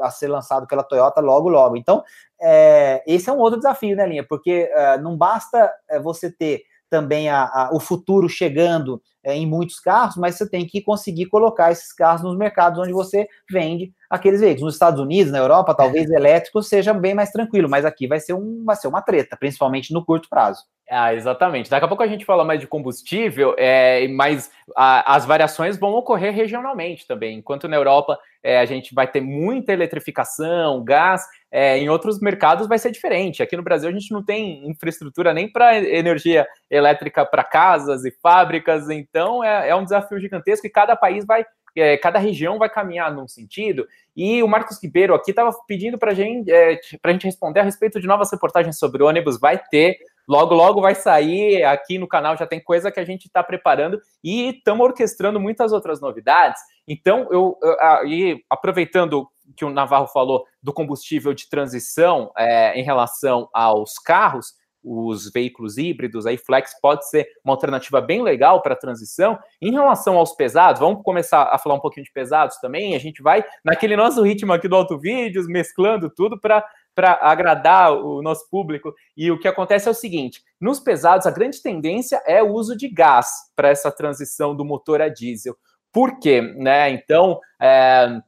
a ser lançado pela Toyota logo, logo. Então, é, esse é um outro desafio, né, Linha? Porque não basta você ter também a, a, o futuro chegando é, em muitos carros, mas você tem que conseguir colocar esses carros nos mercados onde você vende aqueles veículos. Nos Estados Unidos, na Europa, talvez elétrico seja bem mais tranquilo, mas aqui vai ser, um, vai ser uma treta, principalmente no curto prazo. Ah, exatamente. Daqui a pouco a gente fala mais de combustível, é, mas a, as variações vão ocorrer regionalmente também. Enquanto na Europa é, a gente vai ter muita eletrificação, gás, é, em outros mercados vai ser diferente. Aqui no Brasil a gente não tem infraestrutura nem para energia elétrica para casas e fábricas, então é, é, um desafio gigantesco e cada país vai. É, cada região vai caminhar num sentido, e o Marcos Ribeiro aqui estava pedindo para gente, é, a gente responder a respeito de novas reportagens sobre ônibus. Vai ter, Logo, logo vai sair aqui no canal, já tem coisa que a gente está preparando e estamos orquestrando muitas outras novidades. Então, eu, e aproveitando que o Navarro falou do combustível de transição é, em relação aos carros, os veículos híbridos, aí flex pode ser uma alternativa bem legal para a transição. Em relação aos pesados, vamos começar a falar um pouquinho de pesados também. A gente vai naquele nosso ritmo aqui do Auto Vídeos, mesclando tudo para para agradar o nosso público. E o que acontece é o seguinte: nos pesados, a grande tendência é o uso de gás para essa transição do motor a diesel. Por quê? Né? Então, é,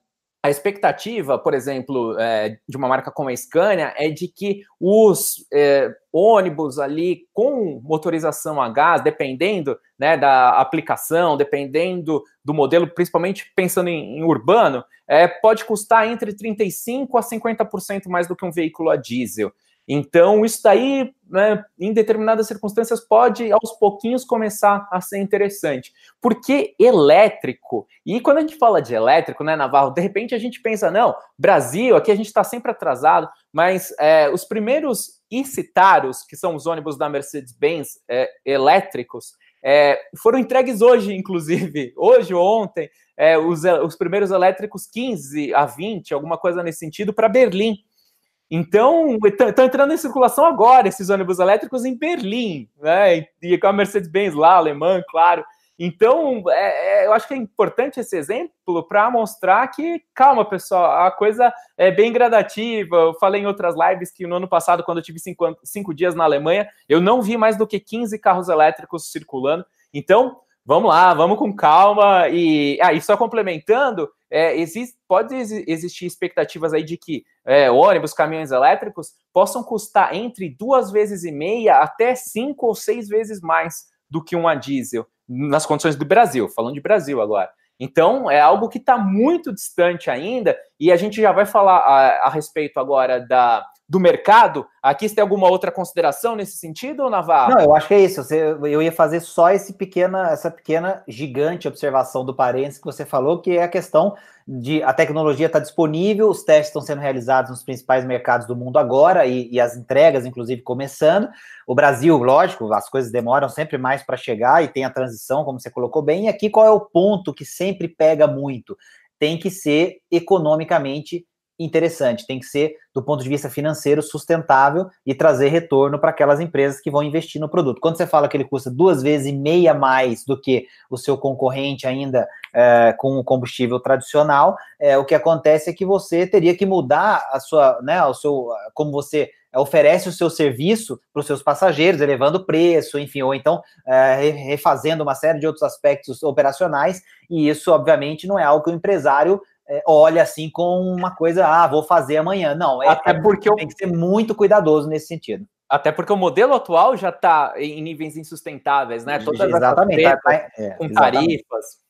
a expectativa, por exemplo, é, de uma marca como a Scania é de que os é, ônibus ali com motorização a gás, dependendo né, da aplicação, dependendo do modelo, principalmente pensando em, em urbano, é, pode custar entre 35% a 50% mais do que um veículo a diesel. Então, isso daí, né, em determinadas circunstâncias, pode aos pouquinhos começar a ser interessante. Porque elétrico, e quando a gente fala de elétrico, né, Navarro, de repente a gente pensa, não, Brasil, aqui a gente está sempre atrasado, mas é, os primeiros Icitaros, que são os ônibus da Mercedes-Benz é, elétricos, é, foram entregues hoje, inclusive, hoje ou ontem, é, os, os primeiros elétricos 15 a 20, alguma coisa nesse sentido, para Berlim. Então, estão entrando em circulação agora esses ônibus elétricos em Berlim, né? E com a Mercedes-Benz lá, alemã, claro. Então, é, é, eu acho que é importante esse exemplo para mostrar que, calma, pessoal, a coisa é bem gradativa. Eu falei em outras lives que no ano passado, quando eu tive cinco, cinco dias na Alemanha, eu não vi mais do que 15 carros elétricos circulando. Então, vamos lá, vamos com calma. E, ah, e só complementando, é, pode existir expectativas aí de que é, ônibus, caminhões elétricos possam custar entre duas vezes e meia até cinco ou seis vezes mais do que um a diesel nas condições do Brasil, falando de Brasil agora. Então, é algo que está muito distante ainda, e a gente já vai falar a, a respeito agora da, do mercado. Aqui você tem alguma outra consideração nesse sentido, Navarro? Não, eu acho que é isso. Eu ia fazer só esse pequena, essa pequena gigante observação do parênteses que você falou, que é a questão de a tecnologia está disponível, os testes estão sendo realizados nos principais mercados do mundo agora e, e as entregas, inclusive, começando. O Brasil, lógico, as coisas demoram sempre mais para chegar e tem a transição, como você colocou bem. E aqui qual é o ponto que sempre pega muito? Tem que ser economicamente interessante, tem que ser, do ponto de vista financeiro, sustentável e trazer retorno para aquelas empresas que vão investir no produto. Quando você fala que ele custa duas vezes e meia mais do que o seu concorrente ainda é, com o combustível tradicional, é, o que acontece é que você teria que mudar a sua, né, o seu, como você oferece o seu serviço para os seus passageiros, elevando o preço, enfim, ou então é, refazendo uma série de outros aspectos operacionais, e isso, obviamente, não é algo que o empresário olha assim com uma coisa, ah, vou fazer amanhã. Não, é, Até porque tem que ser muito cuidadoso nesse sentido. Até porque o modelo atual já está em níveis insustentáveis, né? Todas exatamente, tá, tá, é, com tarifas.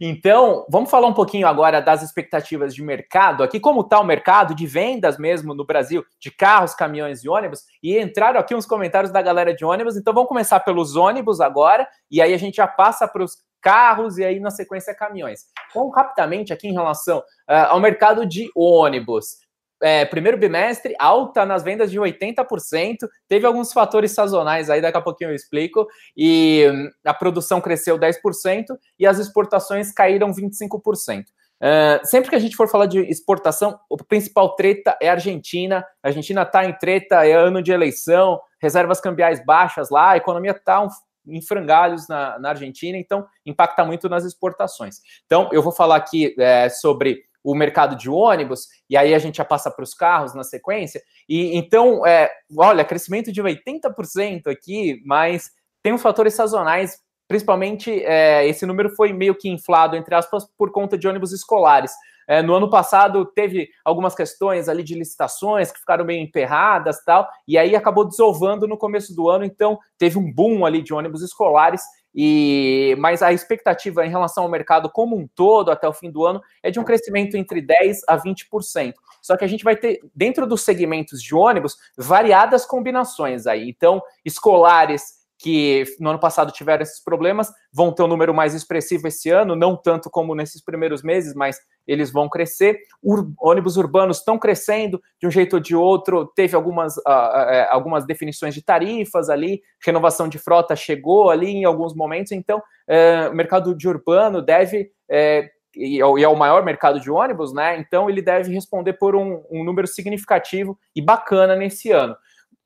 Então, vamos falar um pouquinho agora das expectativas de mercado. Aqui, como está o mercado de vendas mesmo no Brasil, de carros, caminhões e ônibus. E entraram aqui uns comentários da galera de ônibus. Então, vamos começar pelos ônibus agora. E aí a gente já passa para os carros e aí na sequência caminhões. Vamos rapidamente aqui em relação uh, ao mercado de ônibus. É, primeiro bimestre, alta nas vendas de 80%. Teve alguns fatores sazonais aí, daqui a pouquinho eu explico. E hum, a produção cresceu 10% e as exportações caíram 25%. Uh, sempre que a gente for falar de exportação, o principal treta é a Argentina. A Argentina está em treta, é ano de eleição, reservas cambiais baixas lá, a economia está um em frangalhos na, na, Argentina, então impacta muito nas exportações. Então, eu vou falar aqui é, sobre o mercado de ônibus, e aí a gente já passa para os carros na sequência. E então, é, olha, crescimento de 80% aqui, mas tem uns fatores sazonais, principalmente é, esse número foi meio que inflado, entre aspas, por conta de ônibus escolares. É, no ano passado teve algumas questões ali de licitações que ficaram meio emperradas tal, e aí acabou desovando no começo do ano, então teve um boom ali de ônibus escolares. E mas a expectativa em relação ao mercado como um todo até o fim do ano é de um crescimento entre 10 a 20%. Só que a gente vai ter dentro dos segmentos de ônibus variadas combinações aí. Então, escolares que no ano passado tiveram esses problemas, vão ter um número mais expressivo esse ano, não tanto como nesses primeiros meses, mas eles vão crescer. Ur ônibus urbanos estão crescendo de um jeito ou de outro, teve algumas, uh, uh, algumas definições de tarifas ali, renovação de frota chegou ali em alguns momentos, então uh, o mercado de urbano deve e é o maior mercado de ônibus, né? Então ele deve responder por um, um número significativo e bacana nesse ano.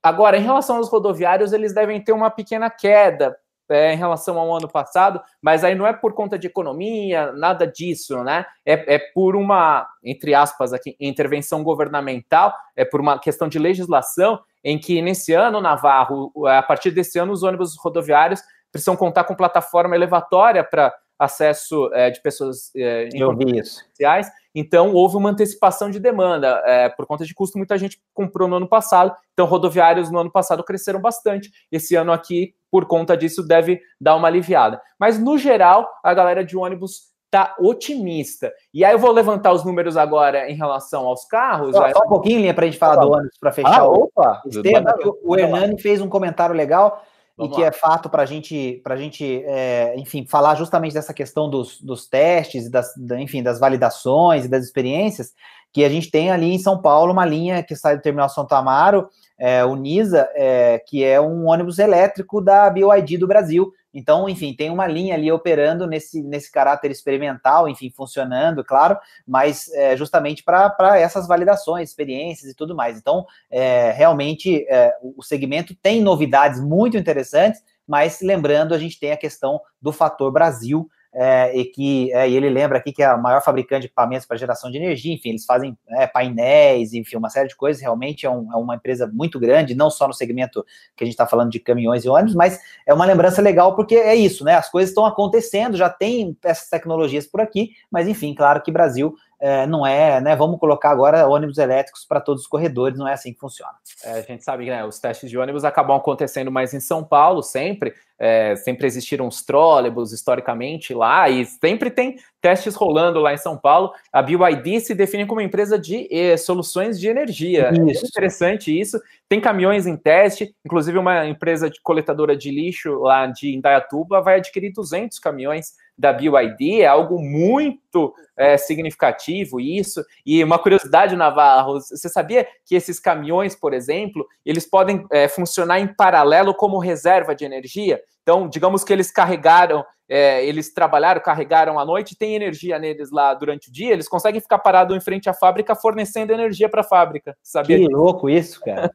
Agora, em relação aos rodoviários, eles devem ter uma pequena queda é, em relação ao ano passado, mas aí não é por conta de economia, nada disso, né? É, é por uma, entre aspas, aqui, intervenção governamental, é por uma questão de legislação, em que nesse ano, Navarro, a partir desse ano, os ônibus rodoviários precisam contar com plataforma elevatória para acesso é, de pessoas é, Eu vi isso. sociais. Então, houve uma antecipação de demanda. É, por conta de custo, muita gente comprou no ano passado. Então, rodoviários no ano passado cresceram bastante. Esse ano aqui, por conta disso, deve dar uma aliviada. Mas, no geral, a galera de ônibus está otimista. E aí eu vou levantar os números agora em relação aos carros. Só, aí... só um pouquinho, Linha, para a gente falar do ônibus para fechar ah, opa, tema. O Hernani fez um comentário legal Vamos e que lá. é fato para gente, a gente, é, enfim, falar justamente dessa questão dos, dos testes, das, enfim, das validações e das experiências, que a gente tem ali em São Paulo uma linha que sai do Terminal Santo Amaro, é, o NISA, é, que é um ônibus elétrico da BioID do Brasil, então, enfim, tem uma linha ali operando nesse, nesse caráter experimental, enfim, funcionando, claro, mas é, justamente para essas validações, experiências e tudo mais. Então, é, realmente, é, o segmento tem novidades muito interessantes, mas lembrando, a gente tem a questão do fator Brasil, é, e que é, e ele lembra aqui que é a maior fabricante de equipamentos para geração de energia, enfim, eles fazem é, painéis, enfim, uma série de coisas, realmente é, um, é, uma empresa muito grande, não só no segmento que a gente está falando de caminhões e ônibus, mas é uma lembrança legal porque é isso, né? As coisas estão acontecendo, já tem essas tecnologias por aqui, mas enfim, claro que Brasil é, não é, né? Vamos colocar agora ônibus elétricos para todos os corredores, não é assim que funciona. É, a gente sabe que né, os testes de ônibus acabam acontecendo mais em São Paulo, sempre. É, sempre existiram os trólebus historicamente lá, e sempre tem testes rolando lá em São Paulo. A BYD se define como empresa de eh, soluções de energia. É isso. É interessante isso. Tem caminhões em teste, inclusive uma empresa de coletadora de lixo lá de Indaiatuba vai adquirir 200 caminhões da BYD, é algo muito é, significativo isso. E uma curiosidade, Navarro, você sabia que esses caminhões, por exemplo, eles podem é, funcionar em paralelo como reserva de energia? Então, digamos que eles carregaram, é, eles trabalharam, carregaram à noite, tem energia neles lá durante o dia, eles conseguem ficar parados em frente à fábrica fornecendo energia para a fábrica, sabia? Que louco isso, cara.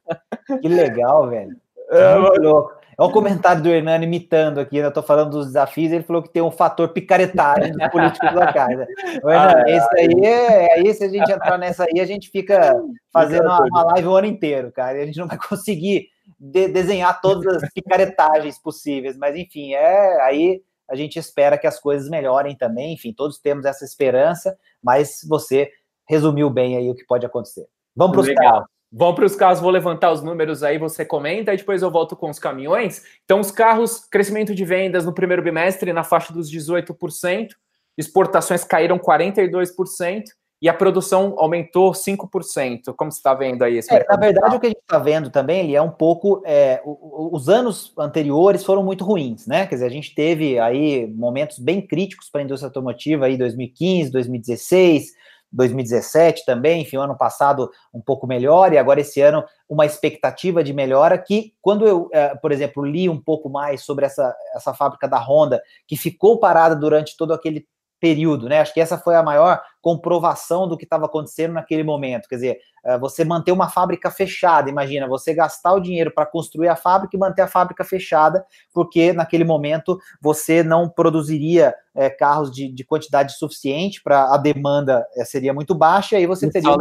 que legal, velho. É, muito louco. Olha o comentário do Hernani imitando aqui, né? eu estou falando dos desafios, ele falou que tem um fator picaretagem dos políticos locais. Né? Hernani, ah, esse aí, é, aí, se a gente entrar nessa aí, a gente fica fazendo uma, uma live o ano inteiro, cara, e a gente não vai conseguir de, desenhar todas as picaretagens possíveis, mas enfim, é aí a gente espera que as coisas melhorem também, enfim, todos temos essa esperança, mas você resumiu bem aí o que pode acontecer. Vamos para os carros. Vamos para os carros, vou levantar os números aí, você comenta, e depois eu volto com os caminhões. Então, os carros, crescimento de vendas no primeiro bimestre na faixa dos 18%, exportações caíram 42%, e a produção aumentou 5%. Como você está vendo aí esse é, Na verdade, o que a gente está vendo também ele é um pouco. É, os anos anteriores foram muito ruins, né? Quer dizer, a gente teve aí momentos bem críticos para a indústria automotiva aí 2015, 2016. 2017 também, enfim, ano passado um pouco melhor, e agora esse ano uma expectativa de melhora que, quando eu, é, por exemplo, li um pouco mais sobre essa, essa fábrica da Honda, que ficou parada durante todo aquele período, né? Acho que essa foi a maior comprovação do que estava acontecendo naquele momento. Quer dizer, eh, você manter uma fábrica fechada, imagina, você gastar o dinheiro para construir a fábrica e manter a fábrica fechada, porque naquele momento você não produziria é, carros de, de, quantidade suficiente para a demanda é, seria muito baixa, e você teria. Só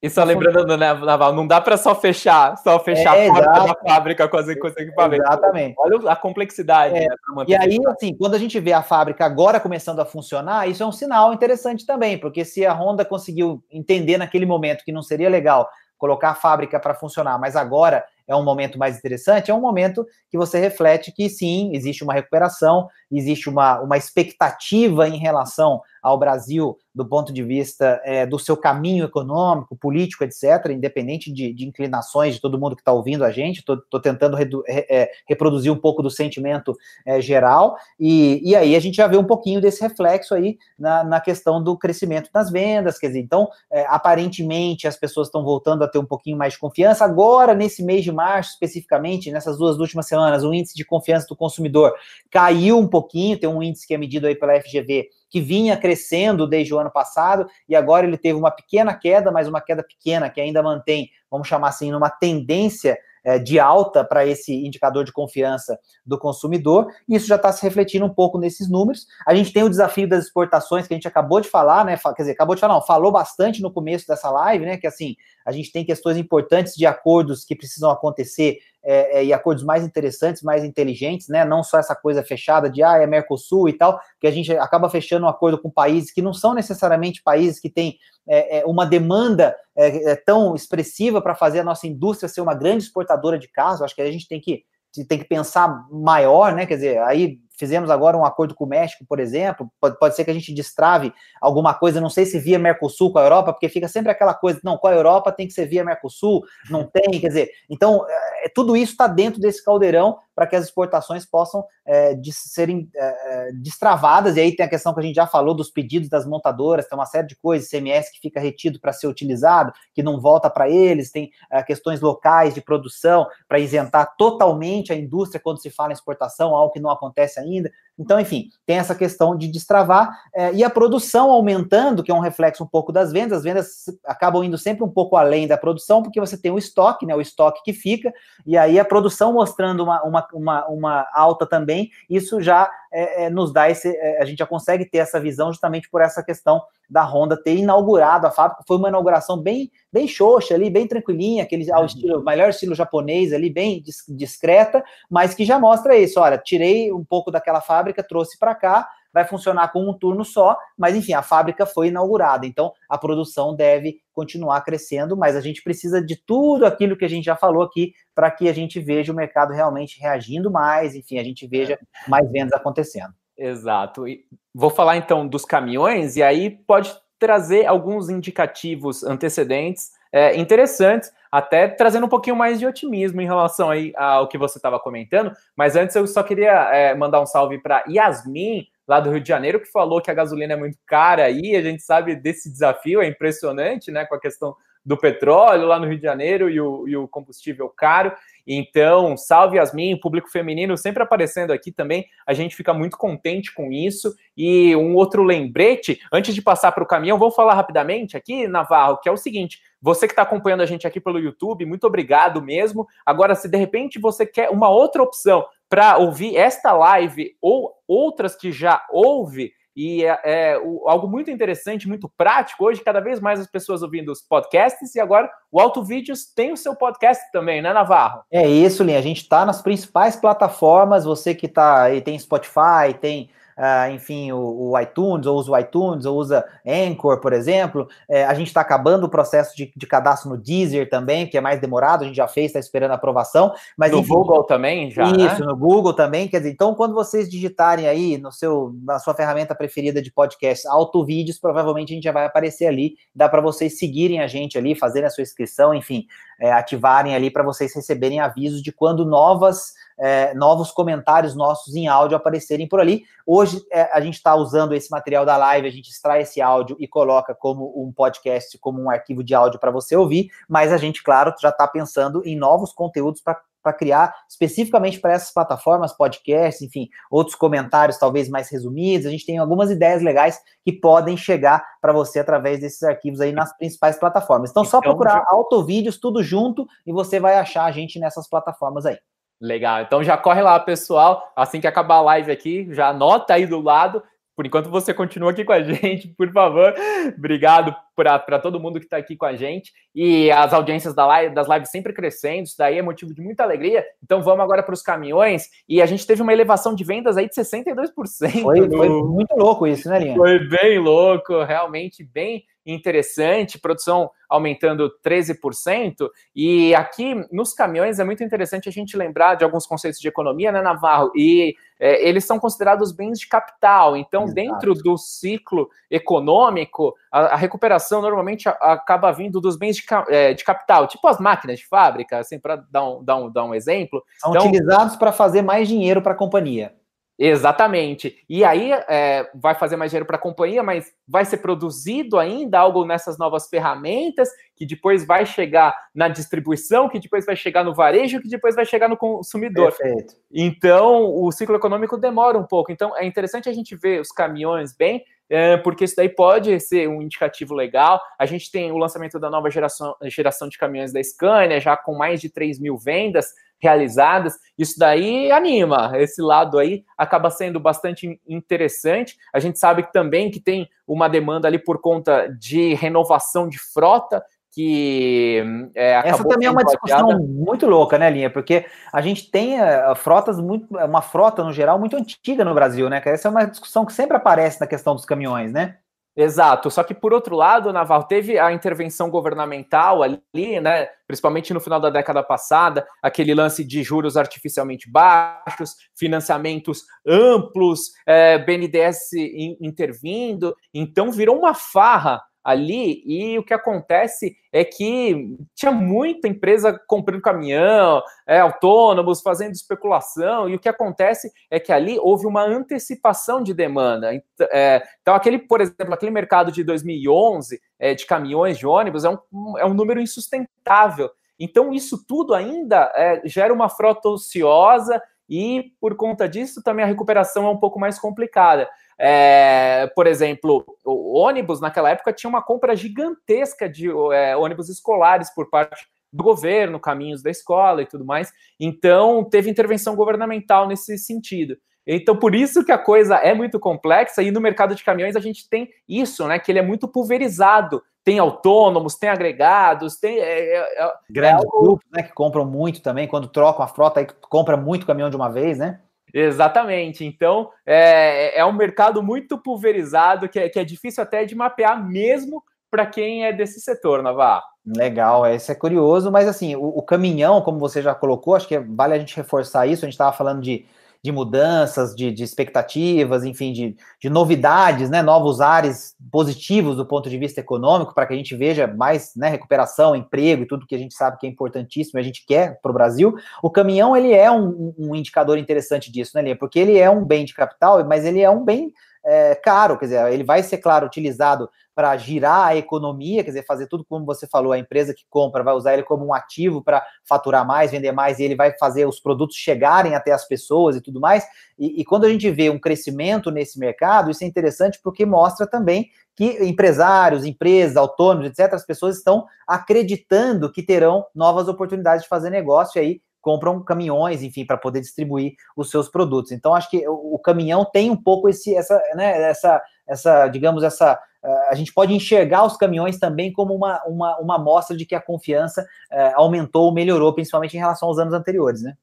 e só lembrando, né, Naval, não dá para só fechar, só fechar é, a porta da fábrica com os equipamentos. Exatamente. Olha a complexidade. É. Né, e aí, assim, quando a gente vê a fábrica agora começando a funcionar, isso é um sinal interessante também, porque se a Honda conseguiu entender naquele momento que não seria legal colocar a fábrica para funcionar, mas agora é um momento mais interessante, é um momento que você reflete que sim, existe uma recuperação, existe uma, uma expectativa em relação ao Brasil do ponto de vista é, do seu caminho econômico, político, etc., independente de, de inclinações de todo mundo que está ouvindo a gente, estou tentando redu, re, é, reproduzir um pouco do sentimento é, geral, e, e aí a gente já vê um pouquinho desse reflexo aí na, na questão do crescimento das vendas, quer dizer, então, é, aparentemente as pessoas estão voltando a ter um pouquinho mais de confiança, agora, nesse mês de março, especificamente, nessas duas últimas semanas, o índice de confiança do consumidor caiu um pouquinho, tem um índice que é medido aí pela FGV, que vinha crescendo desde o ano passado e agora ele teve uma pequena queda, mas uma queda pequena que ainda mantém, vamos chamar assim, numa tendência é, de alta para esse indicador de confiança do consumidor, e isso já está se refletindo um pouco nesses números. A gente tem o desafio das exportações que a gente acabou de falar, né? Quer dizer, acabou de falar, não, falou bastante no começo dessa live, né? Que assim, a gente tem questões importantes de acordos que precisam acontecer é, é, e acordos mais interessantes, mais inteligentes, né? Não só essa coisa fechada de ah, é Mercosul e tal, que a gente acaba fechando um acordo com países que não são necessariamente países que têm é, é uma demanda é, é, tão expressiva para fazer a nossa indústria ser uma grande exportadora de carros. Acho que a gente tem que, tem que pensar maior, né? Quer dizer, aí fizemos agora um acordo com o México, por exemplo, pode, pode ser que a gente destrave alguma coisa, não sei se via Mercosul com a Europa, porque fica sempre aquela coisa, não, com a Europa tem que ser via Mercosul, não tem, quer dizer, então, é, tudo isso está dentro desse caldeirão para que as exportações possam é, de serem é, é, destravadas, e aí tem a questão que a gente já falou dos pedidos das montadoras, tem uma série de coisas, CMS que fica retido para ser utilizado, que não volta para eles, tem é, questões locais de produção para isentar totalmente a indústria quando se fala em exportação, algo que não acontece ainda. ainda. Então, enfim, tem essa questão de destravar é, e a produção aumentando, que é um reflexo um pouco das vendas. As vendas acabam indo sempre um pouco além da produção, porque você tem o estoque, né? O estoque que fica, e aí a produção mostrando uma, uma, uma, uma alta também, isso já é, é, nos dá esse. É, a gente já consegue ter essa visão justamente por essa questão da Honda ter inaugurado a fábrica. Foi uma inauguração bem, bem xoxa ali, bem tranquilinha, aquele ao uhum. estilo, melhor estilo japonês ali, bem discreta, mas que já mostra isso. Olha, tirei um pouco daquela fábrica, trouxe para cá, vai funcionar com um turno só, mas enfim, a fábrica foi inaugurada, então a produção deve continuar crescendo, mas a gente precisa de tudo aquilo que a gente já falou aqui para que a gente veja o mercado realmente reagindo mais, enfim, a gente veja é. mais vendas acontecendo. Exato. E vou falar então dos caminhões, e aí pode trazer alguns indicativos antecedentes é, interessantes, até trazendo um pouquinho mais de otimismo em relação aí ao que você estava comentando. Mas antes eu só queria é, mandar um salve para Yasmin, lá do Rio de Janeiro, que falou que a gasolina é muito cara aí. A gente sabe desse desafio, é impressionante, né? Com a questão do petróleo lá no Rio de Janeiro e o, e o combustível caro. Então, salve Yasmin, público feminino sempre aparecendo aqui também. A gente fica muito contente com isso. E um outro lembrete, antes de passar para o caminhão, vamos falar rapidamente aqui, Navarro, que é o seguinte: você que está acompanhando a gente aqui pelo YouTube, muito obrigado mesmo. Agora, se de repente você quer uma outra opção para ouvir esta live ou outras que já houve, e é, é o, algo muito interessante, muito prático. Hoje, cada vez mais as pessoas ouvindo os podcasts, e agora o Auto Vídeos tem o seu podcast também, né, Navarro? É isso, Linha. A gente está nas principais plataformas. Você que tá aí, tem Spotify, tem uh, enfim, o, o, iTunes, ou usa o iTunes, ou usa Anchor, por exemplo. É, a gente está acabando o processo de, de, cadastro no Deezer também, que é mais demorado, a gente já fez, está esperando a aprovação. Mas, no enfim, Google também, já. Né? Isso, né? no Google também. Quer dizer, então, quando vocês digitarem aí no seu, na sua ferramenta preferida de podcast, autovídeos, provavelmente a gente já vai aparecer ali. Dá para vocês seguirem a gente ali, fazerem a sua inscrição, enfim, é, ativarem ali para vocês receberem avisos de quando novas é, novos comentários nossos em áudio aparecerem por ali. Hoje é, a gente está usando esse material da live, a gente extrai esse áudio e coloca como um podcast, como um arquivo de áudio para você ouvir, mas a gente, claro, já está pensando em novos conteúdos para para criar especificamente para essas plataformas, podcasts, enfim, outros comentários talvez mais resumidos. A gente tem algumas ideias legais que podem chegar para você através desses arquivos aí nas principais plataformas. Então, só então, procurar já... autovídeos tudo junto e você vai achar a gente nessas plataformas aí. Legal. Então já corre lá, pessoal. Assim que acabar a live aqui, já anota aí do lado. Por enquanto você continua aqui com a gente, por favor. Obrigado para todo mundo que está aqui com a gente. E as audiências da live, das lives sempre crescendo, isso daí é motivo de muita alegria. Então vamos agora para os caminhões. E a gente teve uma elevação de vendas aí de 62%. Foi, no... foi muito louco isso, né, Linha? Foi bem louco, realmente bem interessante, produção aumentando 13%. E aqui nos caminhões é muito interessante a gente lembrar de alguns conceitos de economia, né, Navarro? E é, eles são considerados bens de capital. Então, Exato. dentro do ciclo econômico, a, a recuperação normalmente acaba vindo dos bens de, é, de, capital, tipo as máquinas de fábrica, assim, para dar um, dar, um, dar um exemplo. São então, utilizados para fazer mais dinheiro para a companhia. Exatamente. E aí é, vai fazer mais dinheiro para a companhia, mas vai ser produzido ainda algo nessas novas ferramentas, que depois vai chegar na distribuição, que depois vai chegar no varejo, que depois vai chegar no consumidor. Perfeito. Então, o ciclo econômico demora um pouco. Então, é interessante a gente ver os caminhões bem porque isso daí pode ser um indicativo legal. A gente tem o lançamento da nova geração, geração de caminhões da Scania, já com mais de 3 mil vendas realizadas. Isso daí anima, esse lado aí acaba sendo bastante interessante. A gente sabe também que tem uma demanda ali por conta de renovação de frota, que é, essa também é uma discussão muito louca, né, Linha? Porque a gente tem uh, frotas muito, uma frota no geral muito antiga no Brasil, né? Essa é uma discussão que sempre aparece na questão dos caminhões, né? Exato. Só que por outro lado, Naval teve a intervenção governamental ali, né? Principalmente no final da década passada, aquele lance de juros artificialmente baixos, financiamentos amplos, é, BNDES intervindo. Então virou uma farra ali, e o que acontece é que tinha muita empresa comprando caminhão, é, autônomos, fazendo especulação, e o que acontece é que ali houve uma antecipação de demanda. É, então, aquele, por exemplo, aquele mercado de 2011 é, de caminhões, de ônibus, é um, é um número insustentável. Então, isso tudo ainda é, gera uma frota ociosa e, por conta disso, também a recuperação é um pouco mais complicada. É, por exemplo, o ônibus naquela época tinha uma compra gigantesca de é, ônibus escolares por parte do governo, caminhos da escola e tudo mais. Então, teve intervenção governamental nesse sentido. Então, por isso que a coisa é muito complexa, e no mercado de caminhões a gente tem isso, né? Que ele é muito pulverizado. Tem autônomos, tem agregados, tem. É, é, é Grandes algo... grupos, né? Que compram muito também, quando trocam a frota, aí compra muito caminhão de uma vez, né? Exatamente. Então, é, é um mercado muito pulverizado que é, que é difícil até de mapear mesmo para quem é desse setor, Navarro. Legal, esse é curioso, mas assim, o, o, caminhão, como você já colocou, acho que vale a gente reforçar isso. A gente estava falando de de mudanças, de, de expectativas, enfim, de, de, novidades, né, novos ares positivos do ponto de vista econômico, para que a gente veja mais né, recuperação, emprego e tudo que a gente sabe que é importantíssimo e a gente quer para o Brasil. O caminhão, ele é um, um indicador interessante disso, né, Lia? Porque ele é um bem de capital, mas ele é um bem é, caro, quer dizer, ele vai ser, claro, utilizado para girar a economia, quer dizer, fazer tudo como você falou, a empresa que compra vai usar ele como um ativo para faturar mais, vender mais, e ele vai fazer os produtos chegarem até as pessoas e tudo mais. E, e quando a gente vê um crescimento nesse mercado, isso é interessante porque mostra também que empresários, empresas, autônomos, etc., as pessoas estão acreditando que terão novas oportunidades de fazer negócio aí compram caminhões, enfim, para poder distribuir os seus produtos. Então, acho que o, caminhão tem um pouco esse, essa, né, essa, essa, digamos, essa. Uh, a gente pode enxergar os caminhões também como uma, uma, uma amostra de que a confiança uh, aumentou, melhorou, principalmente em relação aos anos anteriores, né?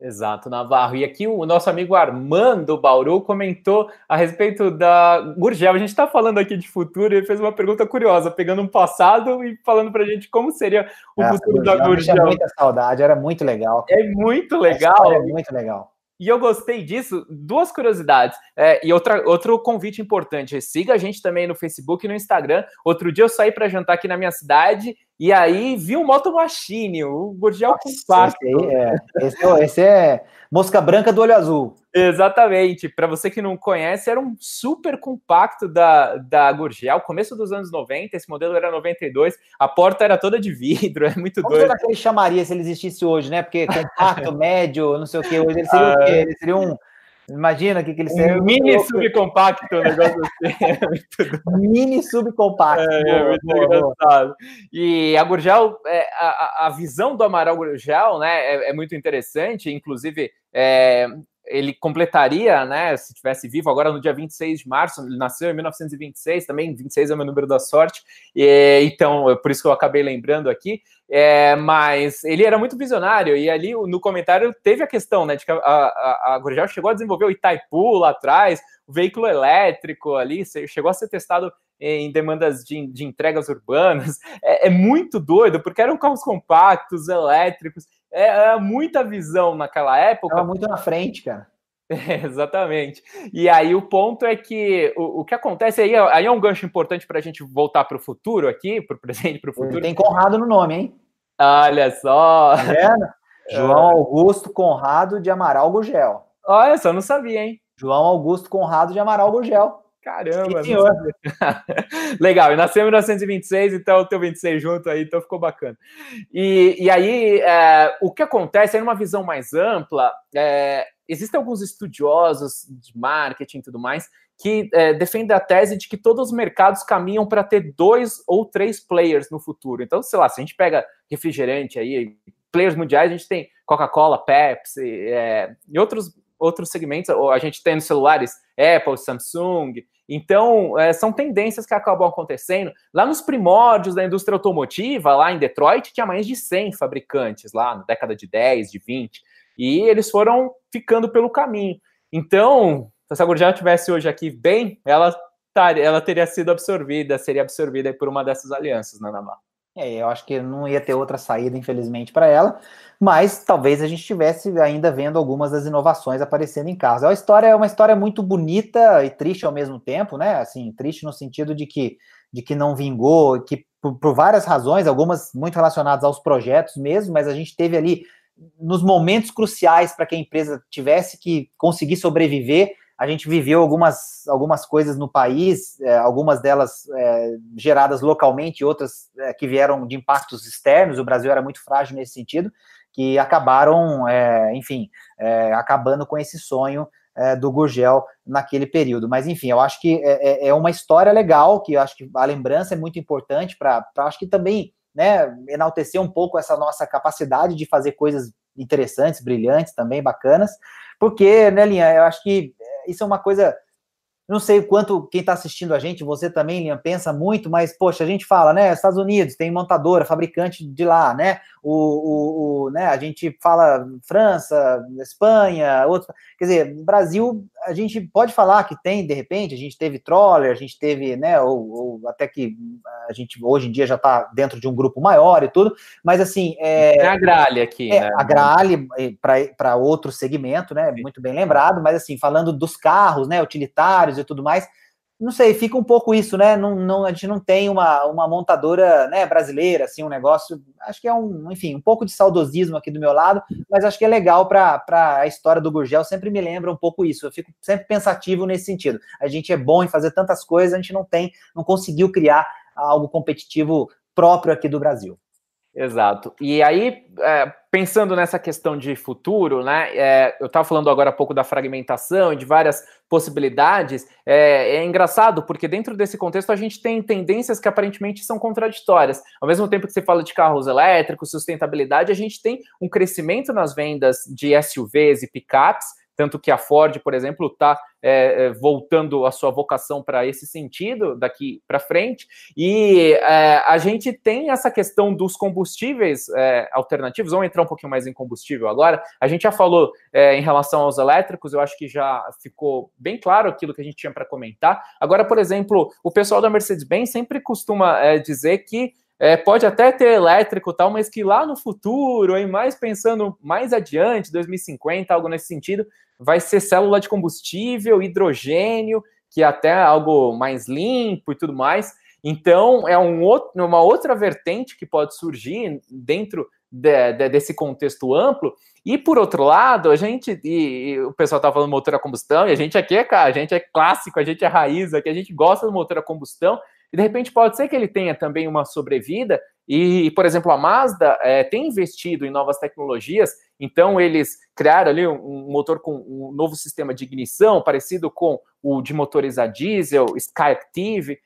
Exato, Navarro. E aqui o nosso amigo Armando Bauru comentou a respeito da Gurgel. A gente está falando aqui de futuro e ele fez uma pergunta curiosa, pegando um passado e falando para a gente como seria o Essa futuro Gurgel, da Gurgel. muita saudade, era muito legal. É muito legal. É muito legal. E eu gostei disso. Duas curiosidades. É, e outra, outro convite importante: siga a gente também no Facebook e no Instagram. Outro dia eu saí para jantar aqui na minha cidade e aí vi um Moto Machine, o Gurgel compacto. Esse, é, esse, é, esse é mosca branca do olho azul. Exatamente. Para você que não conhece, era um super compacto da, da Gurgel, começo dos anos 90. Esse modelo era 92. A porta era toda de vidro, é muito Como doido. Como será que ele chamaria se ele existisse hoje, né? Porque compacto, médio, não sei o que. Hoje ele seria ah, o quê? Ele seria um Imagina que, que ele seria. Um mini subcompacto, um negócio assim. mini subcompacto. É, é muito boa, engraçado. Boa. E a Gurgel, é, a, a visão do Amaral Gurgel, né, é, é muito interessante. Inclusive, é, ele completaria, né, se tivesse vivo, agora no dia 26 de março, ele nasceu em 1926, também 26 é o meu número da sorte, e, então, é por isso que eu acabei lembrando aqui, é, mas ele era muito visionário, e ali no comentário teve a questão, né, de que a, a, a Gurgel chegou a desenvolver o Itaipu lá atrás, o veículo elétrico ali, chegou a ser testado em demandas de, de entregas urbanas, é, é muito doido, porque eram carros compactos, elétricos, é, é muita visão naquela época. Estava muito na frente, cara. É, exatamente. E aí o ponto é que o, o que acontece aí, aí é um gancho importante para a gente voltar para o futuro aqui, para o presente, para o futuro. Tem Conrado no nome, hein? Olha só. Tá João Augusto Conrado de Amaral Gugel. Olha só, não sabia, hein? João Augusto Conrado de Amaral Gugel. Caramba, legal. E nasceu em 1926, então o teu 26 junto aí, então ficou bacana. E, e aí, é, o que acontece é numa visão mais ampla, é, existem alguns estudiosos de marketing e tudo mais que é, defendem a tese de que todos os mercados caminham para ter dois ou três players no futuro. Então, sei lá, se a gente pega refrigerante aí, players mundiais, a gente tem Coca-Cola, Pepsi é, e outros, outros segmentos, a gente tem nos celulares Apple, Samsung. Então, é, são tendências que acabam acontecendo. Lá nos primórdios da indústria automotiva, lá em Detroit, tinha mais de 100 fabricantes, lá na década de 10, de 20. E eles foram ficando pelo caminho. Então, se essa Gurgel tivesse hoje aqui bem, ela, ela teria sido absorvida, seria absorvida por uma dessas alianças, né, Navarro? É, eu acho que não ia ter outra saída, infelizmente, para ela, mas talvez a gente estivesse ainda vendo algumas das inovações aparecendo em casa. É uma história, é uma história muito bonita e triste ao mesmo tempo, né? Assim, triste no sentido de que, de que não vingou, que por, por várias razões, algumas muito relacionadas aos projetos mesmo, mas a gente teve ali nos momentos cruciais para que a empresa tivesse que conseguir sobreviver, a gente viveu algumas, algumas coisas no país, é, algumas delas é, geradas localmente, outras é, que vieram de impactos externos. O Brasil era muito frágil nesse sentido, que acabaram, é, enfim, é, acabando com esse sonho é, do Gurgel naquele período. Mas, enfim, eu acho que é, uma história legal, que eu acho que a lembrança é muito importante para, acho que também, né, enaltecer um pouco essa nossa capacidade de fazer coisas interessantes, brilhantes, também bacanas, porque, né, Linha, eu acho que isso é uma coisa. Não sei o quanto quem está assistindo a gente, você também, Liam, pensa muito, mas, poxa, a gente fala, né? Estados Unidos tem montadora, fabricante de lá, né? O, o, o né? A gente fala França, Espanha, outros. Quer dizer, Brasil, a gente pode falar que tem, de repente, a gente teve troller, a gente teve, né? Ou, ou até que a gente hoje em dia já está dentro de um grupo maior e tudo, mas assim. É, é a Gralha aqui, é, né? A Gralha para outro segmento, né? Muito bem lembrado, mas assim, falando dos carros, né? Utilitários e tudo mais não sei, fica um pouco isso, né? Não, não, a gente não tem uma, uma montadora né, brasileira, assim, um negócio. Acho que é um, enfim, um pouco de saudosismo aqui do meu lado, mas acho que é legal para a história do Gurgel, sempre me lembra um pouco isso. Eu fico sempre pensativo nesse sentido. A gente é bom em fazer tantas coisas, a gente não tem, não conseguiu criar algo competitivo próprio aqui do Brasil. Exato. E aí, é, pensando nessa questão de futuro, né? É, eu estava falando agora há pouco da fragmentação e de várias possibilidades. É, é, engraçado porque dentro desse contexto a gente tem tendências que aparentemente são contraditórias. Ao mesmo tempo que você fala de carros elétricos, sustentabilidade, a gente tem um crescimento nas vendas de SUVs e picapes tanto que a Ford, por exemplo, está é, é, voltando a sua vocação para esse sentido daqui para frente. E é, a gente tem essa questão dos combustíveis é, alternativos. Vamos entrar um pouquinho mais em combustível agora. A gente já falou é, em relação aos elétricos, eu acho que já ficou bem claro aquilo que a gente tinha para comentar. Agora, por exemplo, o pessoal da Mercedes-Benz sempre costuma é, dizer que é, pode até ter elétrico tal, mas que lá no futuro, aí mais pensando mais adiante, 2050, algo nesse sentido, vai ser célula de combustível, hidrogênio, que é até algo mais limpo e tudo mais. Então, é um outro, uma outra vertente que pode surgir dentro de, de, desse contexto amplo. E por outro lado, a gente, e, e o pessoal está falando motor a combustão, e a gente aqui é, a gente é clássico, a gente é raiz, aqui a gente gosta do motor a combustão, e de repente pode ser que ele tenha também uma sobrevida. E, por exemplo, a Mazda é, tem investido em novas tecnologias, então eles criaram ali um, um, motor com um novo sistema de ignição, parecido com o de motores a diesel, Skyactiv.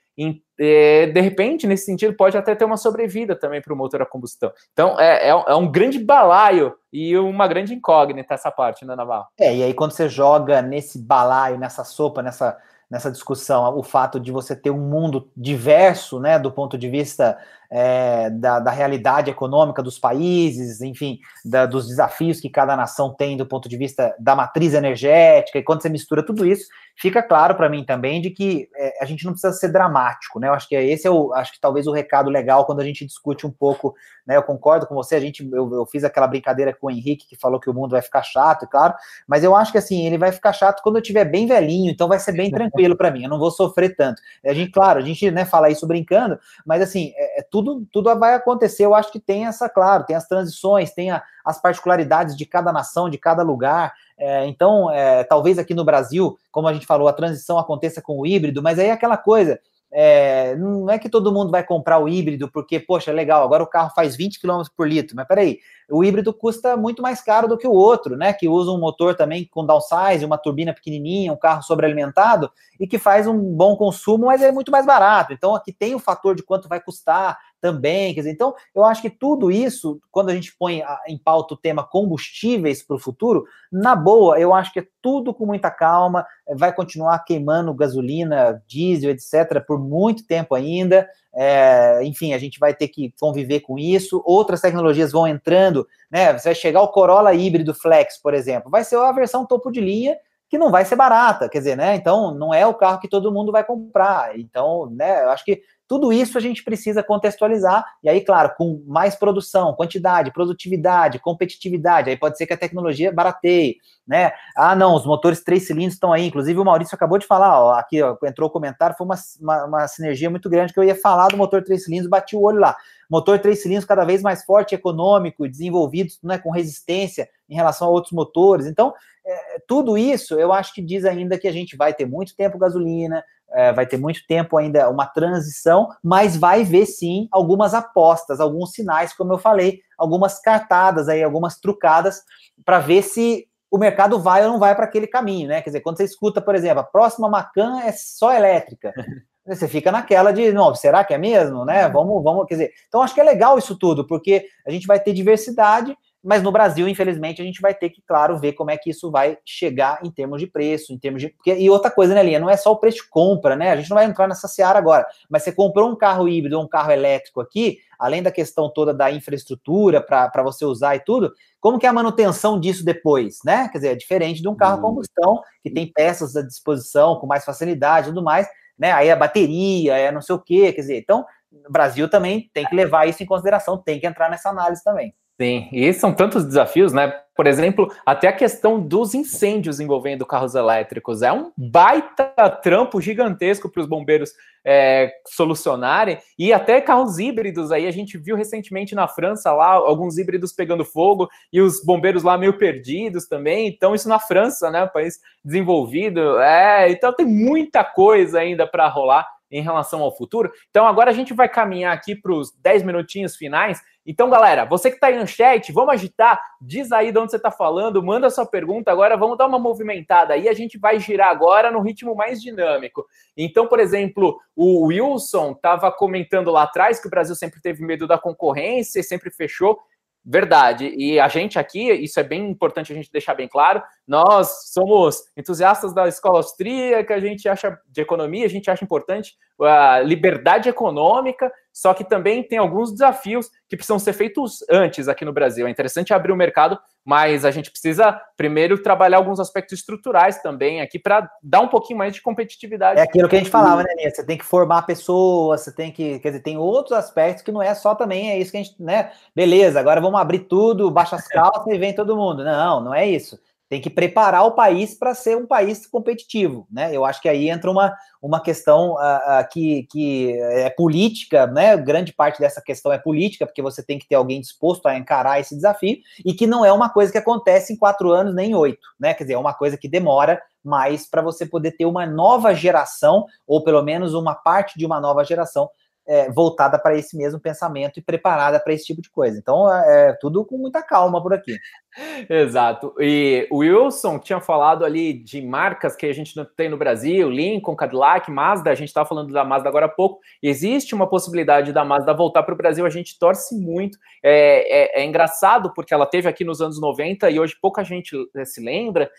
É, de repente, nesse sentido, pode até ter uma sobrevida também para o motor a combustão. Então, é, é, é, um grande balaio e uma grande incógnita essa parte, né, Navarro? É, e aí quando você joga nesse balaio, nessa sopa, nessa nessa discussão o fato de você ter um mundo diverso, né, do ponto de vista é, da, da, realidade econômica dos países, enfim, da, dos desafios que cada nação tem do ponto de vista da matriz energética, e quando você mistura tudo isso, fica claro para mim também de que é, a gente não precisa ser dramático, né? Eu acho que esse é o, acho que talvez o recado legal quando a gente discute um pouco, né? Eu concordo com você, a gente, eu, eu fiz aquela brincadeira com o Henrique que falou que o mundo vai ficar chato, claro, mas eu acho que assim ele vai ficar chato quando eu tiver bem velhinho, então vai ser bem tranquilo para mim, eu não vou sofrer tanto. A gente, claro, a gente né, fala isso brincando, mas assim é, é tudo, tudo vai acontecer. Eu acho que tem essa, claro, tem as transições, tem a, as particularidades de cada nação, de cada lugar. É, então, é, talvez aqui no Brasil, como a gente falou, a transição aconteça com o híbrido, mas aí é aquela coisa. É, não é que todo mundo vai comprar o híbrido porque, poxa, legal, agora o carro faz 20 km por litro, mas peraí, o híbrido custa muito mais caro do que o outro, né? Que usa um motor também com downsize, uma turbina pequenininha, um carro sobrealimentado e que faz um bom consumo, mas é muito mais barato. Então aqui tem o fator de quanto vai custar também, dizer, então eu acho que tudo isso, quando a gente põe em pauta o tema combustíveis para o futuro, na boa, eu acho que é tudo com muita calma, vai continuar queimando gasolina, diesel, etc., por muito tempo ainda. É, enfim, a gente vai ter que conviver com isso. Outras tecnologias vão entrando, né? Você vai chegar o Corolla híbrido Flex, por exemplo, vai ser a versão topo de linha que não vai ser barata, quer dizer, né? Então não é o carro que todo mundo vai comprar. Então, né? Eu acho que tudo isso a gente precisa contextualizar, e aí, claro, com mais produção, quantidade, produtividade, competitividade, aí pode ser que a tecnologia barateie, né? Ah, não, os motores três cilindros estão aí, inclusive o Maurício acabou de falar, ó, aqui ó, entrou o comentário, foi uma, uma, uma, sinergia muito grande que eu ia falar do motor três cilindros, bati o olho lá. Motor três cilindros cada vez mais forte, econômico, desenvolvido, né, com resistência em relação a outros motores. Então, é, tudo isso eu acho que diz ainda que a gente vai ter muito tempo gasolina, é, vai ter muito tempo ainda uma transição, mas vai ver sim algumas apostas, alguns sinais, como eu falei, algumas cartadas aí, algumas trucadas para ver se o mercado vai ou não vai para aquele caminho, né? Quer dizer, quando você escuta, por exemplo, a próxima Macan é só elétrica. Você fica naquela de, não, será que é mesmo, né? Vamos, vamos, quer dizer. Então acho que é legal isso tudo, porque a gente vai ter diversidade mas no Brasil, infelizmente, a gente vai ter que, claro, ver como é que isso vai chegar em termos de preço, em termos de. Porque, e outra coisa, né, Linha? Não é só o preço de compra, né? A gente não vai entrar nessa seara agora. Mas você comprou um carro híbrido ou um carro elétrico aqui, além da questão toda da infraestrutura para você usar e tudo, como que é a manutenção disso depois, né? Quer dizer, é diferente de um carro a combustão, que tem peças à disposição com mais facilidade e tudo mais, né? Aí a bateria, é não sei o quê, quer dizer, então, o Brasil também tem que levar isso em consideração, tem que entrar nessa análise também. Sim, e são tantos desafios, né? Por exemplo, até a questão dos incêndios envolvendo carros elétricos. É um baita trampo gigantesco para os bombeiros é, solucionarem. E até carros híbridos aí, a gente viu recentemente na França lá, alguns híbridos pegando fogo e os bombeiros lá meio perdidos também. Então, isso na França, né? País desenvolvido. É, então tem muita coisa ainda para rolar em relação ao futuro. Então, agora a gente vai caminhar aqui para os 10 minutinhos finais então, galera, você que está aí no chat, vamos agitar, diz aí de onde você está falando, manda sua pergunta. Agora vamos dar uma movimentada aí, a gente vai girar agora no ritmo mais dinâmico. Então, por exemplo, o Wilson estava comentando lá atrás que o Brasil sempre teve medo da concorrência e sempre fechou. Verdade. E a gente aqui, isso é bem importante a gente deixar bem claro, nós somos entusiastas da escola austríaca, a gente acha de economia, a gente acha importante a liberdade econômica, só que também tem alguns desafios que precisam ser feitos antes aqui no Brasil. É interessante abrir o mercado, mas a gente precisa primeiro trabalhar alguns aspectos estruturais também aqui para dar um pouquinho mais de competitividade. É aquilo que a gente falava, né, Nia? Você tem que formar pessoas, você tem que, quer dizer, tem outros aspectos que não é só também, é isso que a gente, né? Beleza, agora vamos abrir tudo, baixa as calças e vem todo mundo. Não, não é isso tem que preparar o país para ser um país competitivo, né? Eu acho que aí entra uma, uma questão uh, uh, que, que é política, né? Grande parte dessa questão é política, porque você tem que ter alguém disposto a encarar esse desafio, e que não é uma coisa que acontece em quatro anos nem em oito, né? Quer dizer, é uma coisa que demora mais para você poder ter uma nova geração, ou pelo menos uma parte de uma nova geração é, voltada para esse mesmo pensamento e preparada para esse tipo de coisa. Então, é, é tudo com muita calma por aqui. Exato. E o Wilson tinha falado ali de marcas que a gente não tem no Brasil, Lincoln, Cadillac, Mazda, a gente estava falando da Mazda agora há pouco. Existe uma possibilidade da Mazda voltar para o Brasil, a gente torce muito. É, é, é, engraçado porque ela teve aqui nos anos 90 e hoje pouca gente é, se lembra.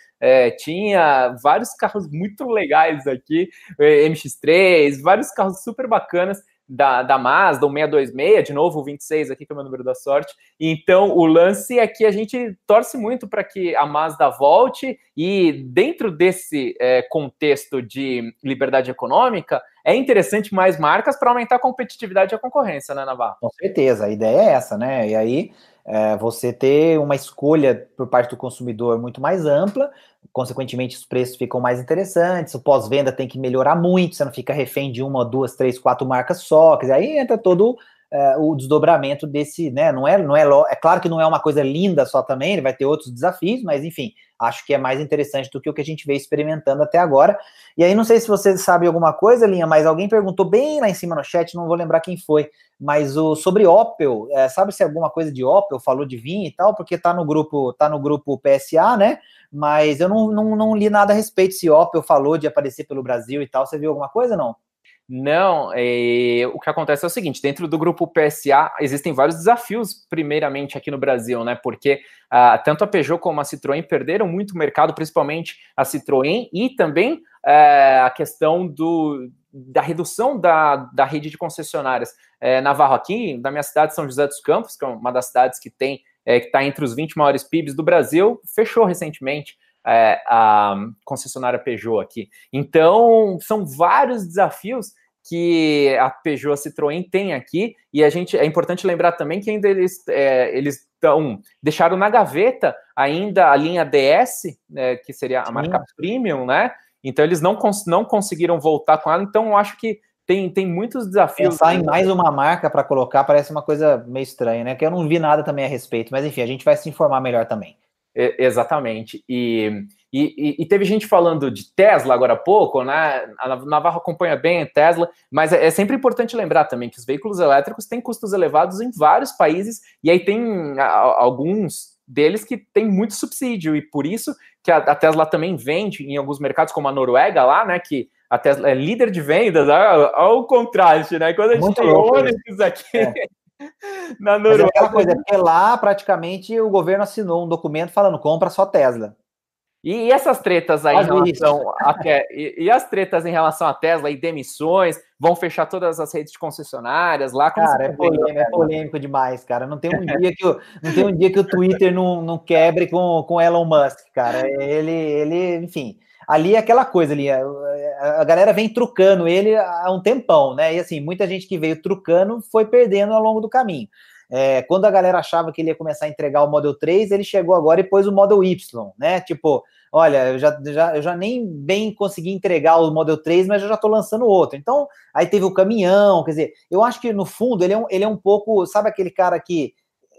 Tinha vários carros muito legais aqui, é, MX3, vários carros super bacanas da, da Mazda, o 626, de novo o 26 aqui, que é o meu número da sorte. Então, o lance é que a gente torce muito para que a Mazda volte e, dentro desse é, contexto de liberdade econômica, é interessante mais marcas para aumentar a competitividade e a concorrência, né, Navarro? Com certeza, a ideia é essa, né? E aí é, você ter uma escolha por parte do consumidor muito mais ampla, consequentemente os preços ficam mais interessantes, o pós-venda tem que melhorar muito, você não fica refém de uma, duas, três, quatro marcas só, quer dizer, aí entra todo é, o desdobramento desse, né? Não é, não é, é claro que não é uma coisa linda só também, ele vai ter outros desafios, mas enfim, acho que é mais interessante do que o que a gente veio experimentando até agora. E aí, não sei se você sabe alguma coisa, Linha, mas alguém perguntou bem lá em cima no chat, não vou lembrar quem foi, mas o sobre Opel, é, sabe se alguma coisa de Opel falou de vinho e tal, porque tá no grupo, tá no grupo PSA, né? Mas eu não, não, não li nada a respeito se Opel falou de aparecer pelo Brasil e tal. Você viu alguma coisa, não? Não, é, o que acontece é o seguinte: dentro do grupo PSA existem vários desafios, primeiramente aqui no Brasil, né? Porque ah, tanto a Peugeot como a Citroën perderam muito mercado, principalmente a Citroën, e também é, a questão do, da redução da, da rede de concessionárias. É, Navarro, aqui, da minha cidade, São José dos Campos, que é uma das cidades que tem, é, que está entre os 20 maiores PIBs do Brasil, fechou recentemente é, a concessionária Peugeot aqui. Então, são vários desafios que a Peugeot a Citroën tem aqui, e a gente é importante lembrar também que ainda eles é, eles estão deixaram na gaveta ainda a linha DS, né, que seria a marca Sim. premium, né? Então eles não, cons não conseguiram voltar com ela, então eu acho que tem, tem muitos desafios. Pensar em mais uma marca para colocar parece uma coisa meio estranha, né? Que eu não vi nada também a respeito, mas enfim, a gente vai se informar melhor também. Exatamente. E, e, e, teve gente falando de Tesla agora há pouco, né? A Navarro acompanha bem a Tesla, mas é, é, sempre importante lembrar também que os veículos elétricos têm custos elevados em vários países, e aí tem a, alguns deles que têm muito subsídio, e por isso que a, a, Tesla também vende em alguns mercados, como a Noruega lá, né? Que a Tesla é líder de vendas, olha, olha o contraste, né? Quando a gente muito tem ônibus aqui. É. Na Noruega. Mas é coisa, porque lá praticamente o governo assinou um documento falando compra só Tesla. E, essas tretas aí em relação a, e, e, as tretas em relação à Tesla e demissões, vão fechar todas as redes de concessionárias lá. Cara, é polêmico, é polêmico, demais, cara. Não tem um dia que o, não tem um dia que o Twitter não, não quebre com, com Elon Musk, cara. Ele, ele, enfim, ali é aquela coisa ali, a, a galera vem trucando ele há um tempão, né? E assim, muita gente que veio trucando foi perdendo ao longo do caminho. É, quando a galera achava que ele ia começar a entregar o Model 3, ele chegou agora e pôs o Model Y, né? Tipo, olha, eu já, já, eu já nem bem consegui entregar o Model 3, mas eu já estou lançando outro. Então, aí teve o caminhão, quer dizer, eu acho que no fundo ele é um, ele é um pouco, sabe aquele cara que,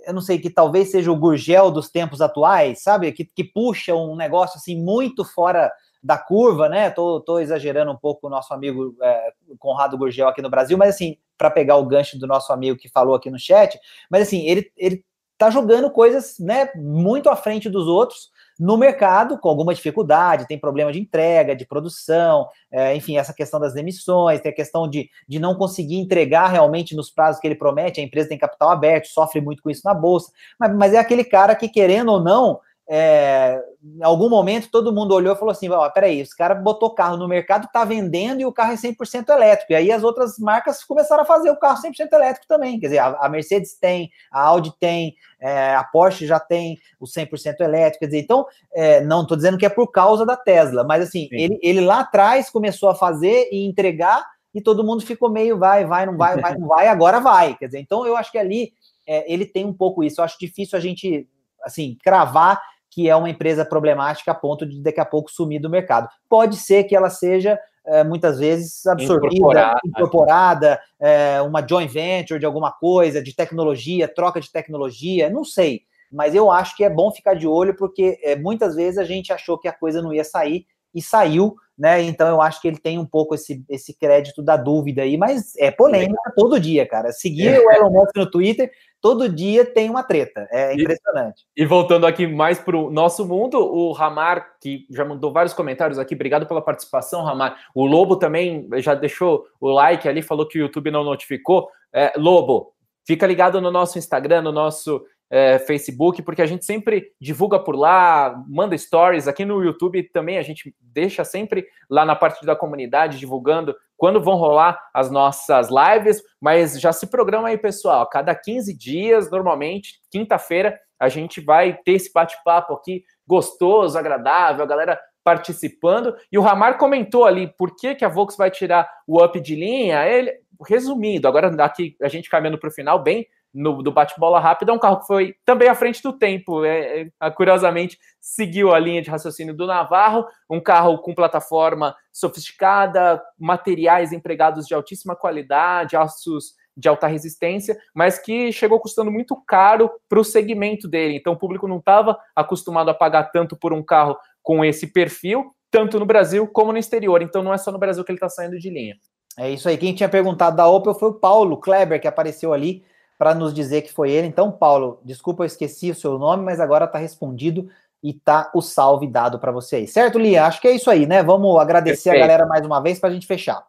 eu não sei, que talvez seja o Gurgel dos tempos atuais, sabe? Que, que puxa um negócio assim muito fora da curva, né? Tô, tô exagerando um pouco o nosso amigo é, Conrado Gurgel aqui no Brasil, mas assim, para pegar o gancho do nosso amigo que falou aqui no chat, mas assim, ele, ele tá jogando coisas, né, muito à frente dos outros no mercado, com alguma dificuldade, tem problema de entrega, de produção, é, enfim, essa questão das demissões, tem a questão de, de não conseguir entregar realmente nos prazos que ele promete, a empresa tem capital aberto, sofre muito com isso na bolsa, mas, mas é aquele cara que, querendo ou não, é, em algum momento todo mundo olhou e falou assim: ó, peraí, esse cara botou carro no mercado, tá vendendo e o carro é 100% elétrico. E aí as outras marcas começaram a fazer o carro 100% elétrico também. Quer dizer, a, a Mercedes tem, a Audi tem, é, a Porsche já tem o 100% elétrico. Quer dizer, então, é, não estou dizendo que é por causa da Tesla, mas assim, ele, ele lá atrás começou a fazer e entregar e todo mundo ficou meio vai, vai, não vai, vai, não vai, agora vai. Quer dizer, então eu acho que ali é, ele tem um pouco isso. Eu acho difícil a gente, assim, cravar que é uma empresa problemática a ponto de daqui a pouco sumir do mercado. Pode ser que ela seja é, muitas vezes absorvida, incorporada, incorporada é, uma joint venture de alguma coisa, de tecnologia, troca de tecnologia, não sei. Mas eu acho que é bom ficar de olho, porque é, muitas vezes a gente achou que a coisa não ia sair e saiu, né? Então eu acho que ele tem um pouco esse, esse crédito da dúvida aí, mas é polêmica todo dia, cara. Seguir é. o Elon Musk no Twitter todo dia tem uma treta. É impressionante. E, e voltando aqui mais para o nosso mundo, o Ramar, que já mandou vários comentários aqui, obrigado pela participação, Ramar. O Lobo também já deixou o like ali, falou que o YouTube não notificou. É, Lobo, fica ligado no nosso Instagram, no nosso é, Facebook, porque a gente sempre divulga por lá, manda stories. Aqui no YouTube também a gente deixa sempre lá na parte da comunidade divulgando quando vão rolar as nossas lives. Mas já se programa aí, pessoal. Cada 15 dias, normalmente, quinta-feira, a gente vai ter esse bate-papo aqui gostoso, agradável, a galera participando. E o Ramar comentou ali por que, que a Vox vai tirar o up de linha. Ele, resumindo, agora aqui a gente caminhando para o final, bem no, do bate-bola rápido, é um carro que foi também à frente do tempo. É, é, curiosamente, seguiu a linha de raciocínio do Navarro, um carro com plataforma sofisticada, materiais empregados de altíssima qualidade, aços de alta resistência, mas que chegou custando muito caro para o segmento dele. Então o público não estava acostumado a pagar tanto por um carro com esse perfil, tanto no Brasil como no exterior. Então não é só no Brasil que ele está saindo de linha. É isso aí. Quem tinha perguntado da Opel foi o Paulo Kleber, que apareceu ali para nos dizer que foi ele. Então, Paulo, desculpa, eu esqueci o seu nome, mas agora está respondido e tá o salve dado para você aí. Certo, Lia? Acho que é isso aí, né? Vamos agradecer Perfeito. a galera mais uma vez para a gente fechar.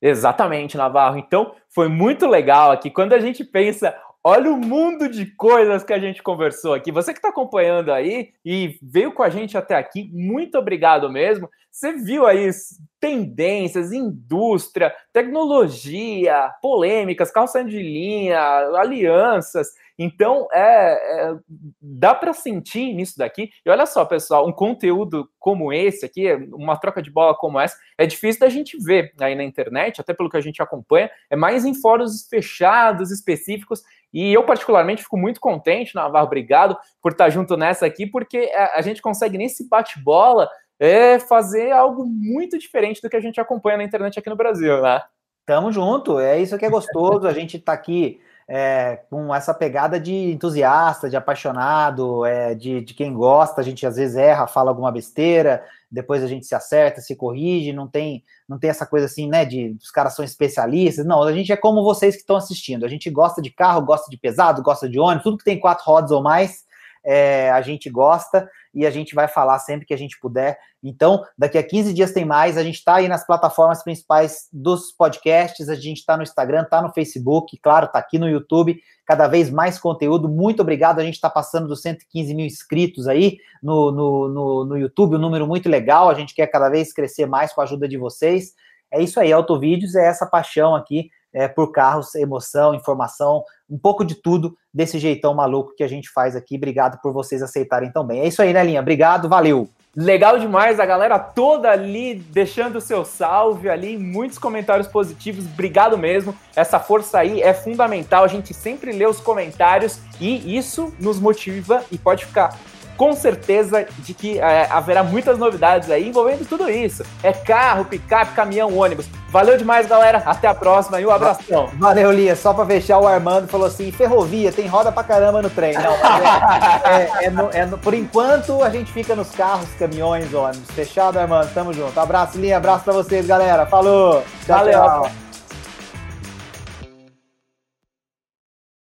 Exatamente, Navarro. Então, foi muito legal aqui. Quando a gente pensa, olha o mundo de coisas que a gente conversou aqui. Você que está acompanhando aí e veio com a gente até aqui, muito obrigado mesmo. Você viu aí tendências, indústria, tecnologia, polêmicas, saindo de linha, alianças. Então, é, é dá para sentir nisso daqui. E olha só, pessoal, um conteúdo como esse aqui, uma troca de bola como essa, é difícil da gente ver aí na internet, até pelo que a gente acompanha, é mais em fóruns fechados, específicos. E eu, particularmente, fico muito contente, Navarro, obrigado por estar junto nessa aqui, porque a gente consegue, nesse bate-bola, é fazer algo muito diferente do que a gente acompanha na internet aqui no Brasil, né? Tamo junto, é isso que é gostoso, a gente tá aqui é, com essa pegada de entusiasta, de apaixonado, é, de, de quem gosta, a gente às vezes erra, fala alguma besteira, depois a gente se acerta, se corrige, não tem, não tem essa coisa assim, né, de os caras são especialistas, não, a gente é como vocês que estão assistindo, a gente gosta de carro, gosta de pesado, gosta de ônibus, tudo que tem quatro rodas ou mais, é, a gente gosta e a gente vai falar sempre que a gente puder. Então, daqui a 15 dias tem mais. A gente está aí nas plataformas principais dos podcasts, a gente está no Instagram, está no Facebook, claro, está aqui no YouTube. Cada vez mais conteúdo. Muito obrigado. A gente está passando dos 115 mil inscritos aí no, no, no, no YouTube, um número muito legal. A gente quer cada vez crescer mais com a ajuda de vocês. É isso aí, Autovídeos é essa paixão aqui é, por carros, emoção, informação, um pouco de tudo desse jeitão maluco que a gente faz aqui. Obrigado por vocês aceitarem também. É isso aí, né, Linha? Obrigado, valeu! Legal demais, a galera toda ali deixando o seu salve ali, muitos comentários positivos, obrigado mesmo. Essa força aí é fundamental, a gente sempre lê os comentários e isso nos motiva e pode ficar com certeza de que é, haverá muitas novidades aí envolvendo tudo isso. É carro, picape, caminhão, ônibus. Valeu demais, galera. Até a próxima e um abração. Valeu, Lia. Só para fechar, o Armando falou assim: ferrovia, tem roda pra caramba no trem. Não, é, é, no, é no, por enquanto a gente fica nos carros, caminhões, ônibus. Fechado, Armando. Tamo junto. Abraço, Lia. Abraço pra vocês, galera. Falou. Tchau, Valeu. Tchau.